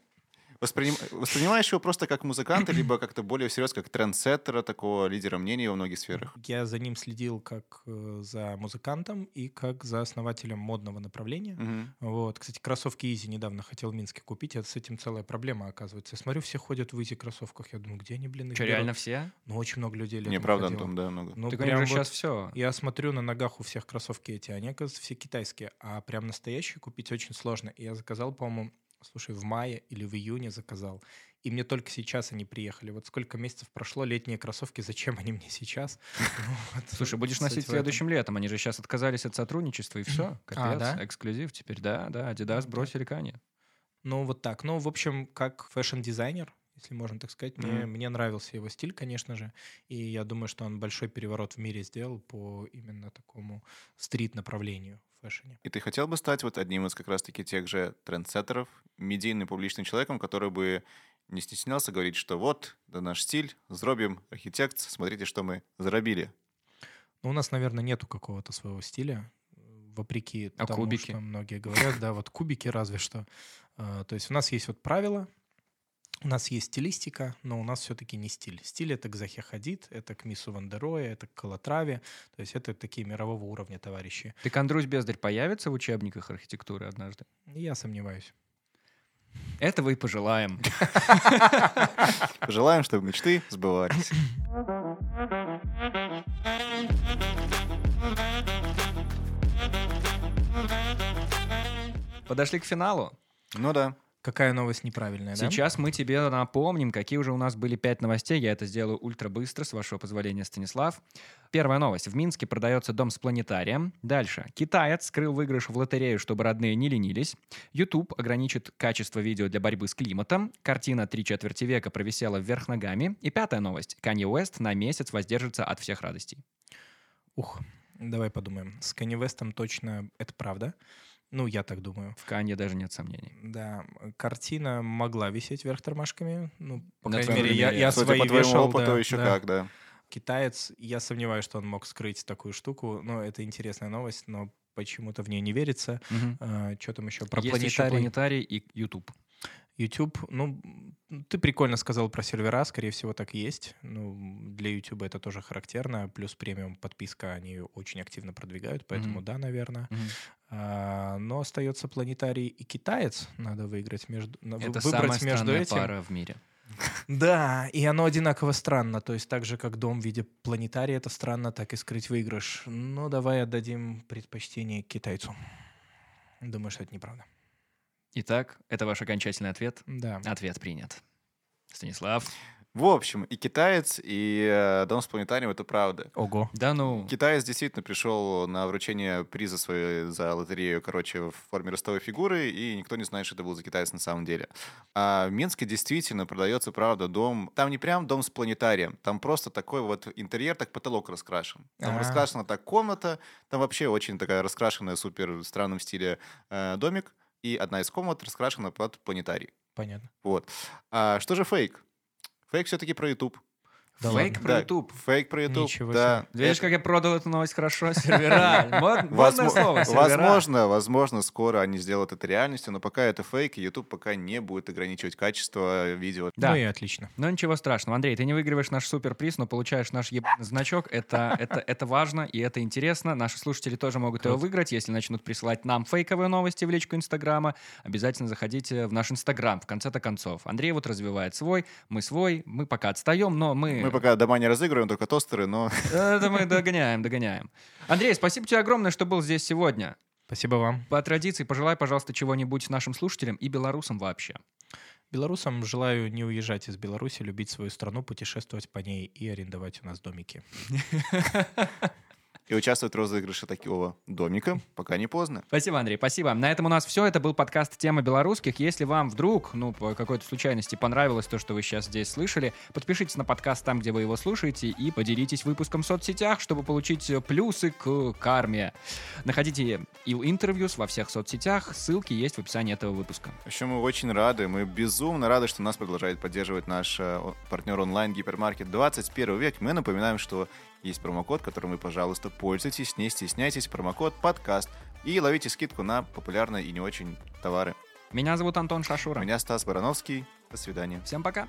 Восприним- Воспринимаешь его просто как музыканта, либо как-то более всерьез, как трендсеттера, такого лидера мнений во многих сферах? Я за ним следил как э, за музыкантом и как за основателем модного направления. Мгм. Вот, кстати, кроссовки Изи недавно хотел в Минске купить, а с этим целая проблема оказывается. Я смотрю, все ходят в Изи кроссовках. Я думаю, где они, блин, их Что, берут? реально все? Ну, очень много людей летом Не, правда, ходило. Антон, да, много. Ну, так прям вот сейчас все. Я смотрю на ногах у всех кроссовки эти, они, оказывается, все китайские, а прям настоящие купить очень сложно. И я заказал, по-моему, слушай, в мае или в июне заказал. И мне только сейчас они приехали. Вот сколько месяцев прошло, летние кроссовки, зачем они мне сейчас? Ну, Слушай, будешь носить следующим летом. Они же сейчас отказались от сотрудничества, и все. Капец, да? эксклюзив теперь. Да, да, Adidas бросили Kanye. Ну, вот так. Ну, в общем, как fashion-дизайнер, если можно так сказать, мне, Мгм. мне нравился его стиль, конечно же. И я думаю, что он большой переворот в мире сделал по именно такому street-направлению в fashion е. И ты хотел бы стать вот одним из как раз-таки тех же трендсеттеров, медийным публичным человеком, который бы не стеснялся говорить, что вот, это наш стиль, ZROBIM architects, смотрите, что мы заробили. Ну, у нас, наверное, нету какого-то своего стиля, вопреки А тому, кубики? что многие говорят. Да, вот кубики разве что. А, То есть у нас есть вот правила, у нас есть стилистика, но у нас все-таки не стиль. Стиль — это к Захе Хадид, это к Мису Вандерое, это к Калатраве. То есть это такие мирового уровня товарищи. Так Андрусь Бездарь появится в учебниках архитектуры однажды? Я сомневаюсь. Этого и пожелаем. Желаем, чтобы мечты сбывались. Подошли к финалу. Ну да. Какая новость неправильная, да? Сейчас мы тебе напомним, какие уже у нас были пять новостей. Я это сделаю ультра быстро, с вашего позволения, Станислав. Первая новость. В Минске продается дом с планетарием. Дальше. Китаец скрыл выигрыш в лотерею, чтобы родные не ленились. YouTube ограничит качество видео для борьбы с климатом. Картина «Три четверти века» провисела вверх ногами. И пятая новость. Канье Уэст на месяц воздержится от всех радостей. Ух, давай подумаем. С Канни Вестом точно это правда. Ну, я так думаю. В Канье даже нет сомнений. Да, картина могла висеть вверх тормашками. Ну, по На крайней твоем мере, я, я свои по вешал, опыту, да, еще да. как, да. Китаец, я сомневаюсь, что он мог скрыть такую штуку. Но это интересная новость, но почему-то в нее не верится. Мгм. что там еще? Про Есть еще планетарий. планетарий и YouTube. YouTube, ну, ты прикольно сказал про сервера, скорее всего, так и есть. Ну, для YouTube это тоже характерно. Плюс премиум подписка они очень активно продвигают, поэтому Мгм. да, наверное. Мгм. А, но остается планетарий и китаец. Надо выиграть между, Это выбрать самая между этим. пара в мире. Да, и оно одинаково странно. То есть так же, как дом в виде планетария, это странно, так и скрыть выигрыш. Ну, давай отдадим предпочтение китайцу. Думаю, что это неправда. Итак, это ваш окончательный ответ. Да. Ответ принят. Станислав. В общем, и китаец, и э, дом с планетарием — это правда. Ого. Да ну. Китаец действительно пришел на вручение приза своей за лотерею, короче, в форме ростовой фигуры, и никто не знает, что это был за китаец на самом деле. А в Минске действительно продается, правда, дом... Там не прям дом с планетарием, там просто такой вот интерьер, так потолок раскрашен. Там А. раскрашена так комната, там вообще очень такая раскрашенная, супер в странном стиле э, домик, и одна из комнат раскрашена под планетарий. Понятно. Вот. А что же фейк? Фейк все-таки про YouTube. Да Фейк ладно. про Да, YouTube. Фейк про YouTube. Ничего да. Видишь, Это- как я продал эту новость хорошо? Сервера. Мод- Модное Возможно, слово. возможно, возможно, скоро они сделают это реальностью, но пока это фейк, и YouTube пока не будет ограничивать качество видео. Да. Ну и отлично. Ну ничего страшного. Андрей, ты не выигрываешь наш суперприз, но получаешь наш ебаный значок. Это, это, это важно и это интересно. Наши слушатели тоже могут его выиграть, если начнут присылать нам фейковые новости в личку Инстаграма. Обязательно заходите в наш Инстаграм в конце-то концов. Андрей вот развивает свой, мы свой. Мы пока отстаем, но мы... Мы пока дома не разыгрываем, только тостеры, но Это мы догоняем, догоняем. Андрей, спасибо тебе огромное, что был здесь сегодня. Спасибо вам. По традиции, пожелай, пожалуйста, чего-нибудь нашим слушателям и белорусам вообще. Белорусам желаю не уезжать из Беларуси, любить свою страну, путешествовать по ней и арендовать у нас домики. и участвовать в розыгрыше такого домика, пока не поздно. Спасибо, Андрей, спасибо. На этом у нас все. Это был подкаст «Тема белорусских». Если вам вдруг, ну, по какой-то случайности понравилось то, что вы сейчас здесь слышали, подпишитесь на подкаст там, где вы его слушаете, и поделитесь выпуском в соцсетях, чтобы получить плюсы к карме. Находите и интервьюс во всех соцсетях. Ссылки есть в описании этого выпуска. Еще мы очень рады, мы безумно рады, что нас продолжает поддерживать наш э, партнер онлайн гипермаркет 21 век. Мы напоминаем, что есть промокод, которым вы, пожалуйста, пользуйтесь, не стесняйтесь, промокод подкаст и ловите скидку на популярные и не очень товары. Меня зовут Антон Шашура. Меня Стас Барановский. До свидания. Всем пока.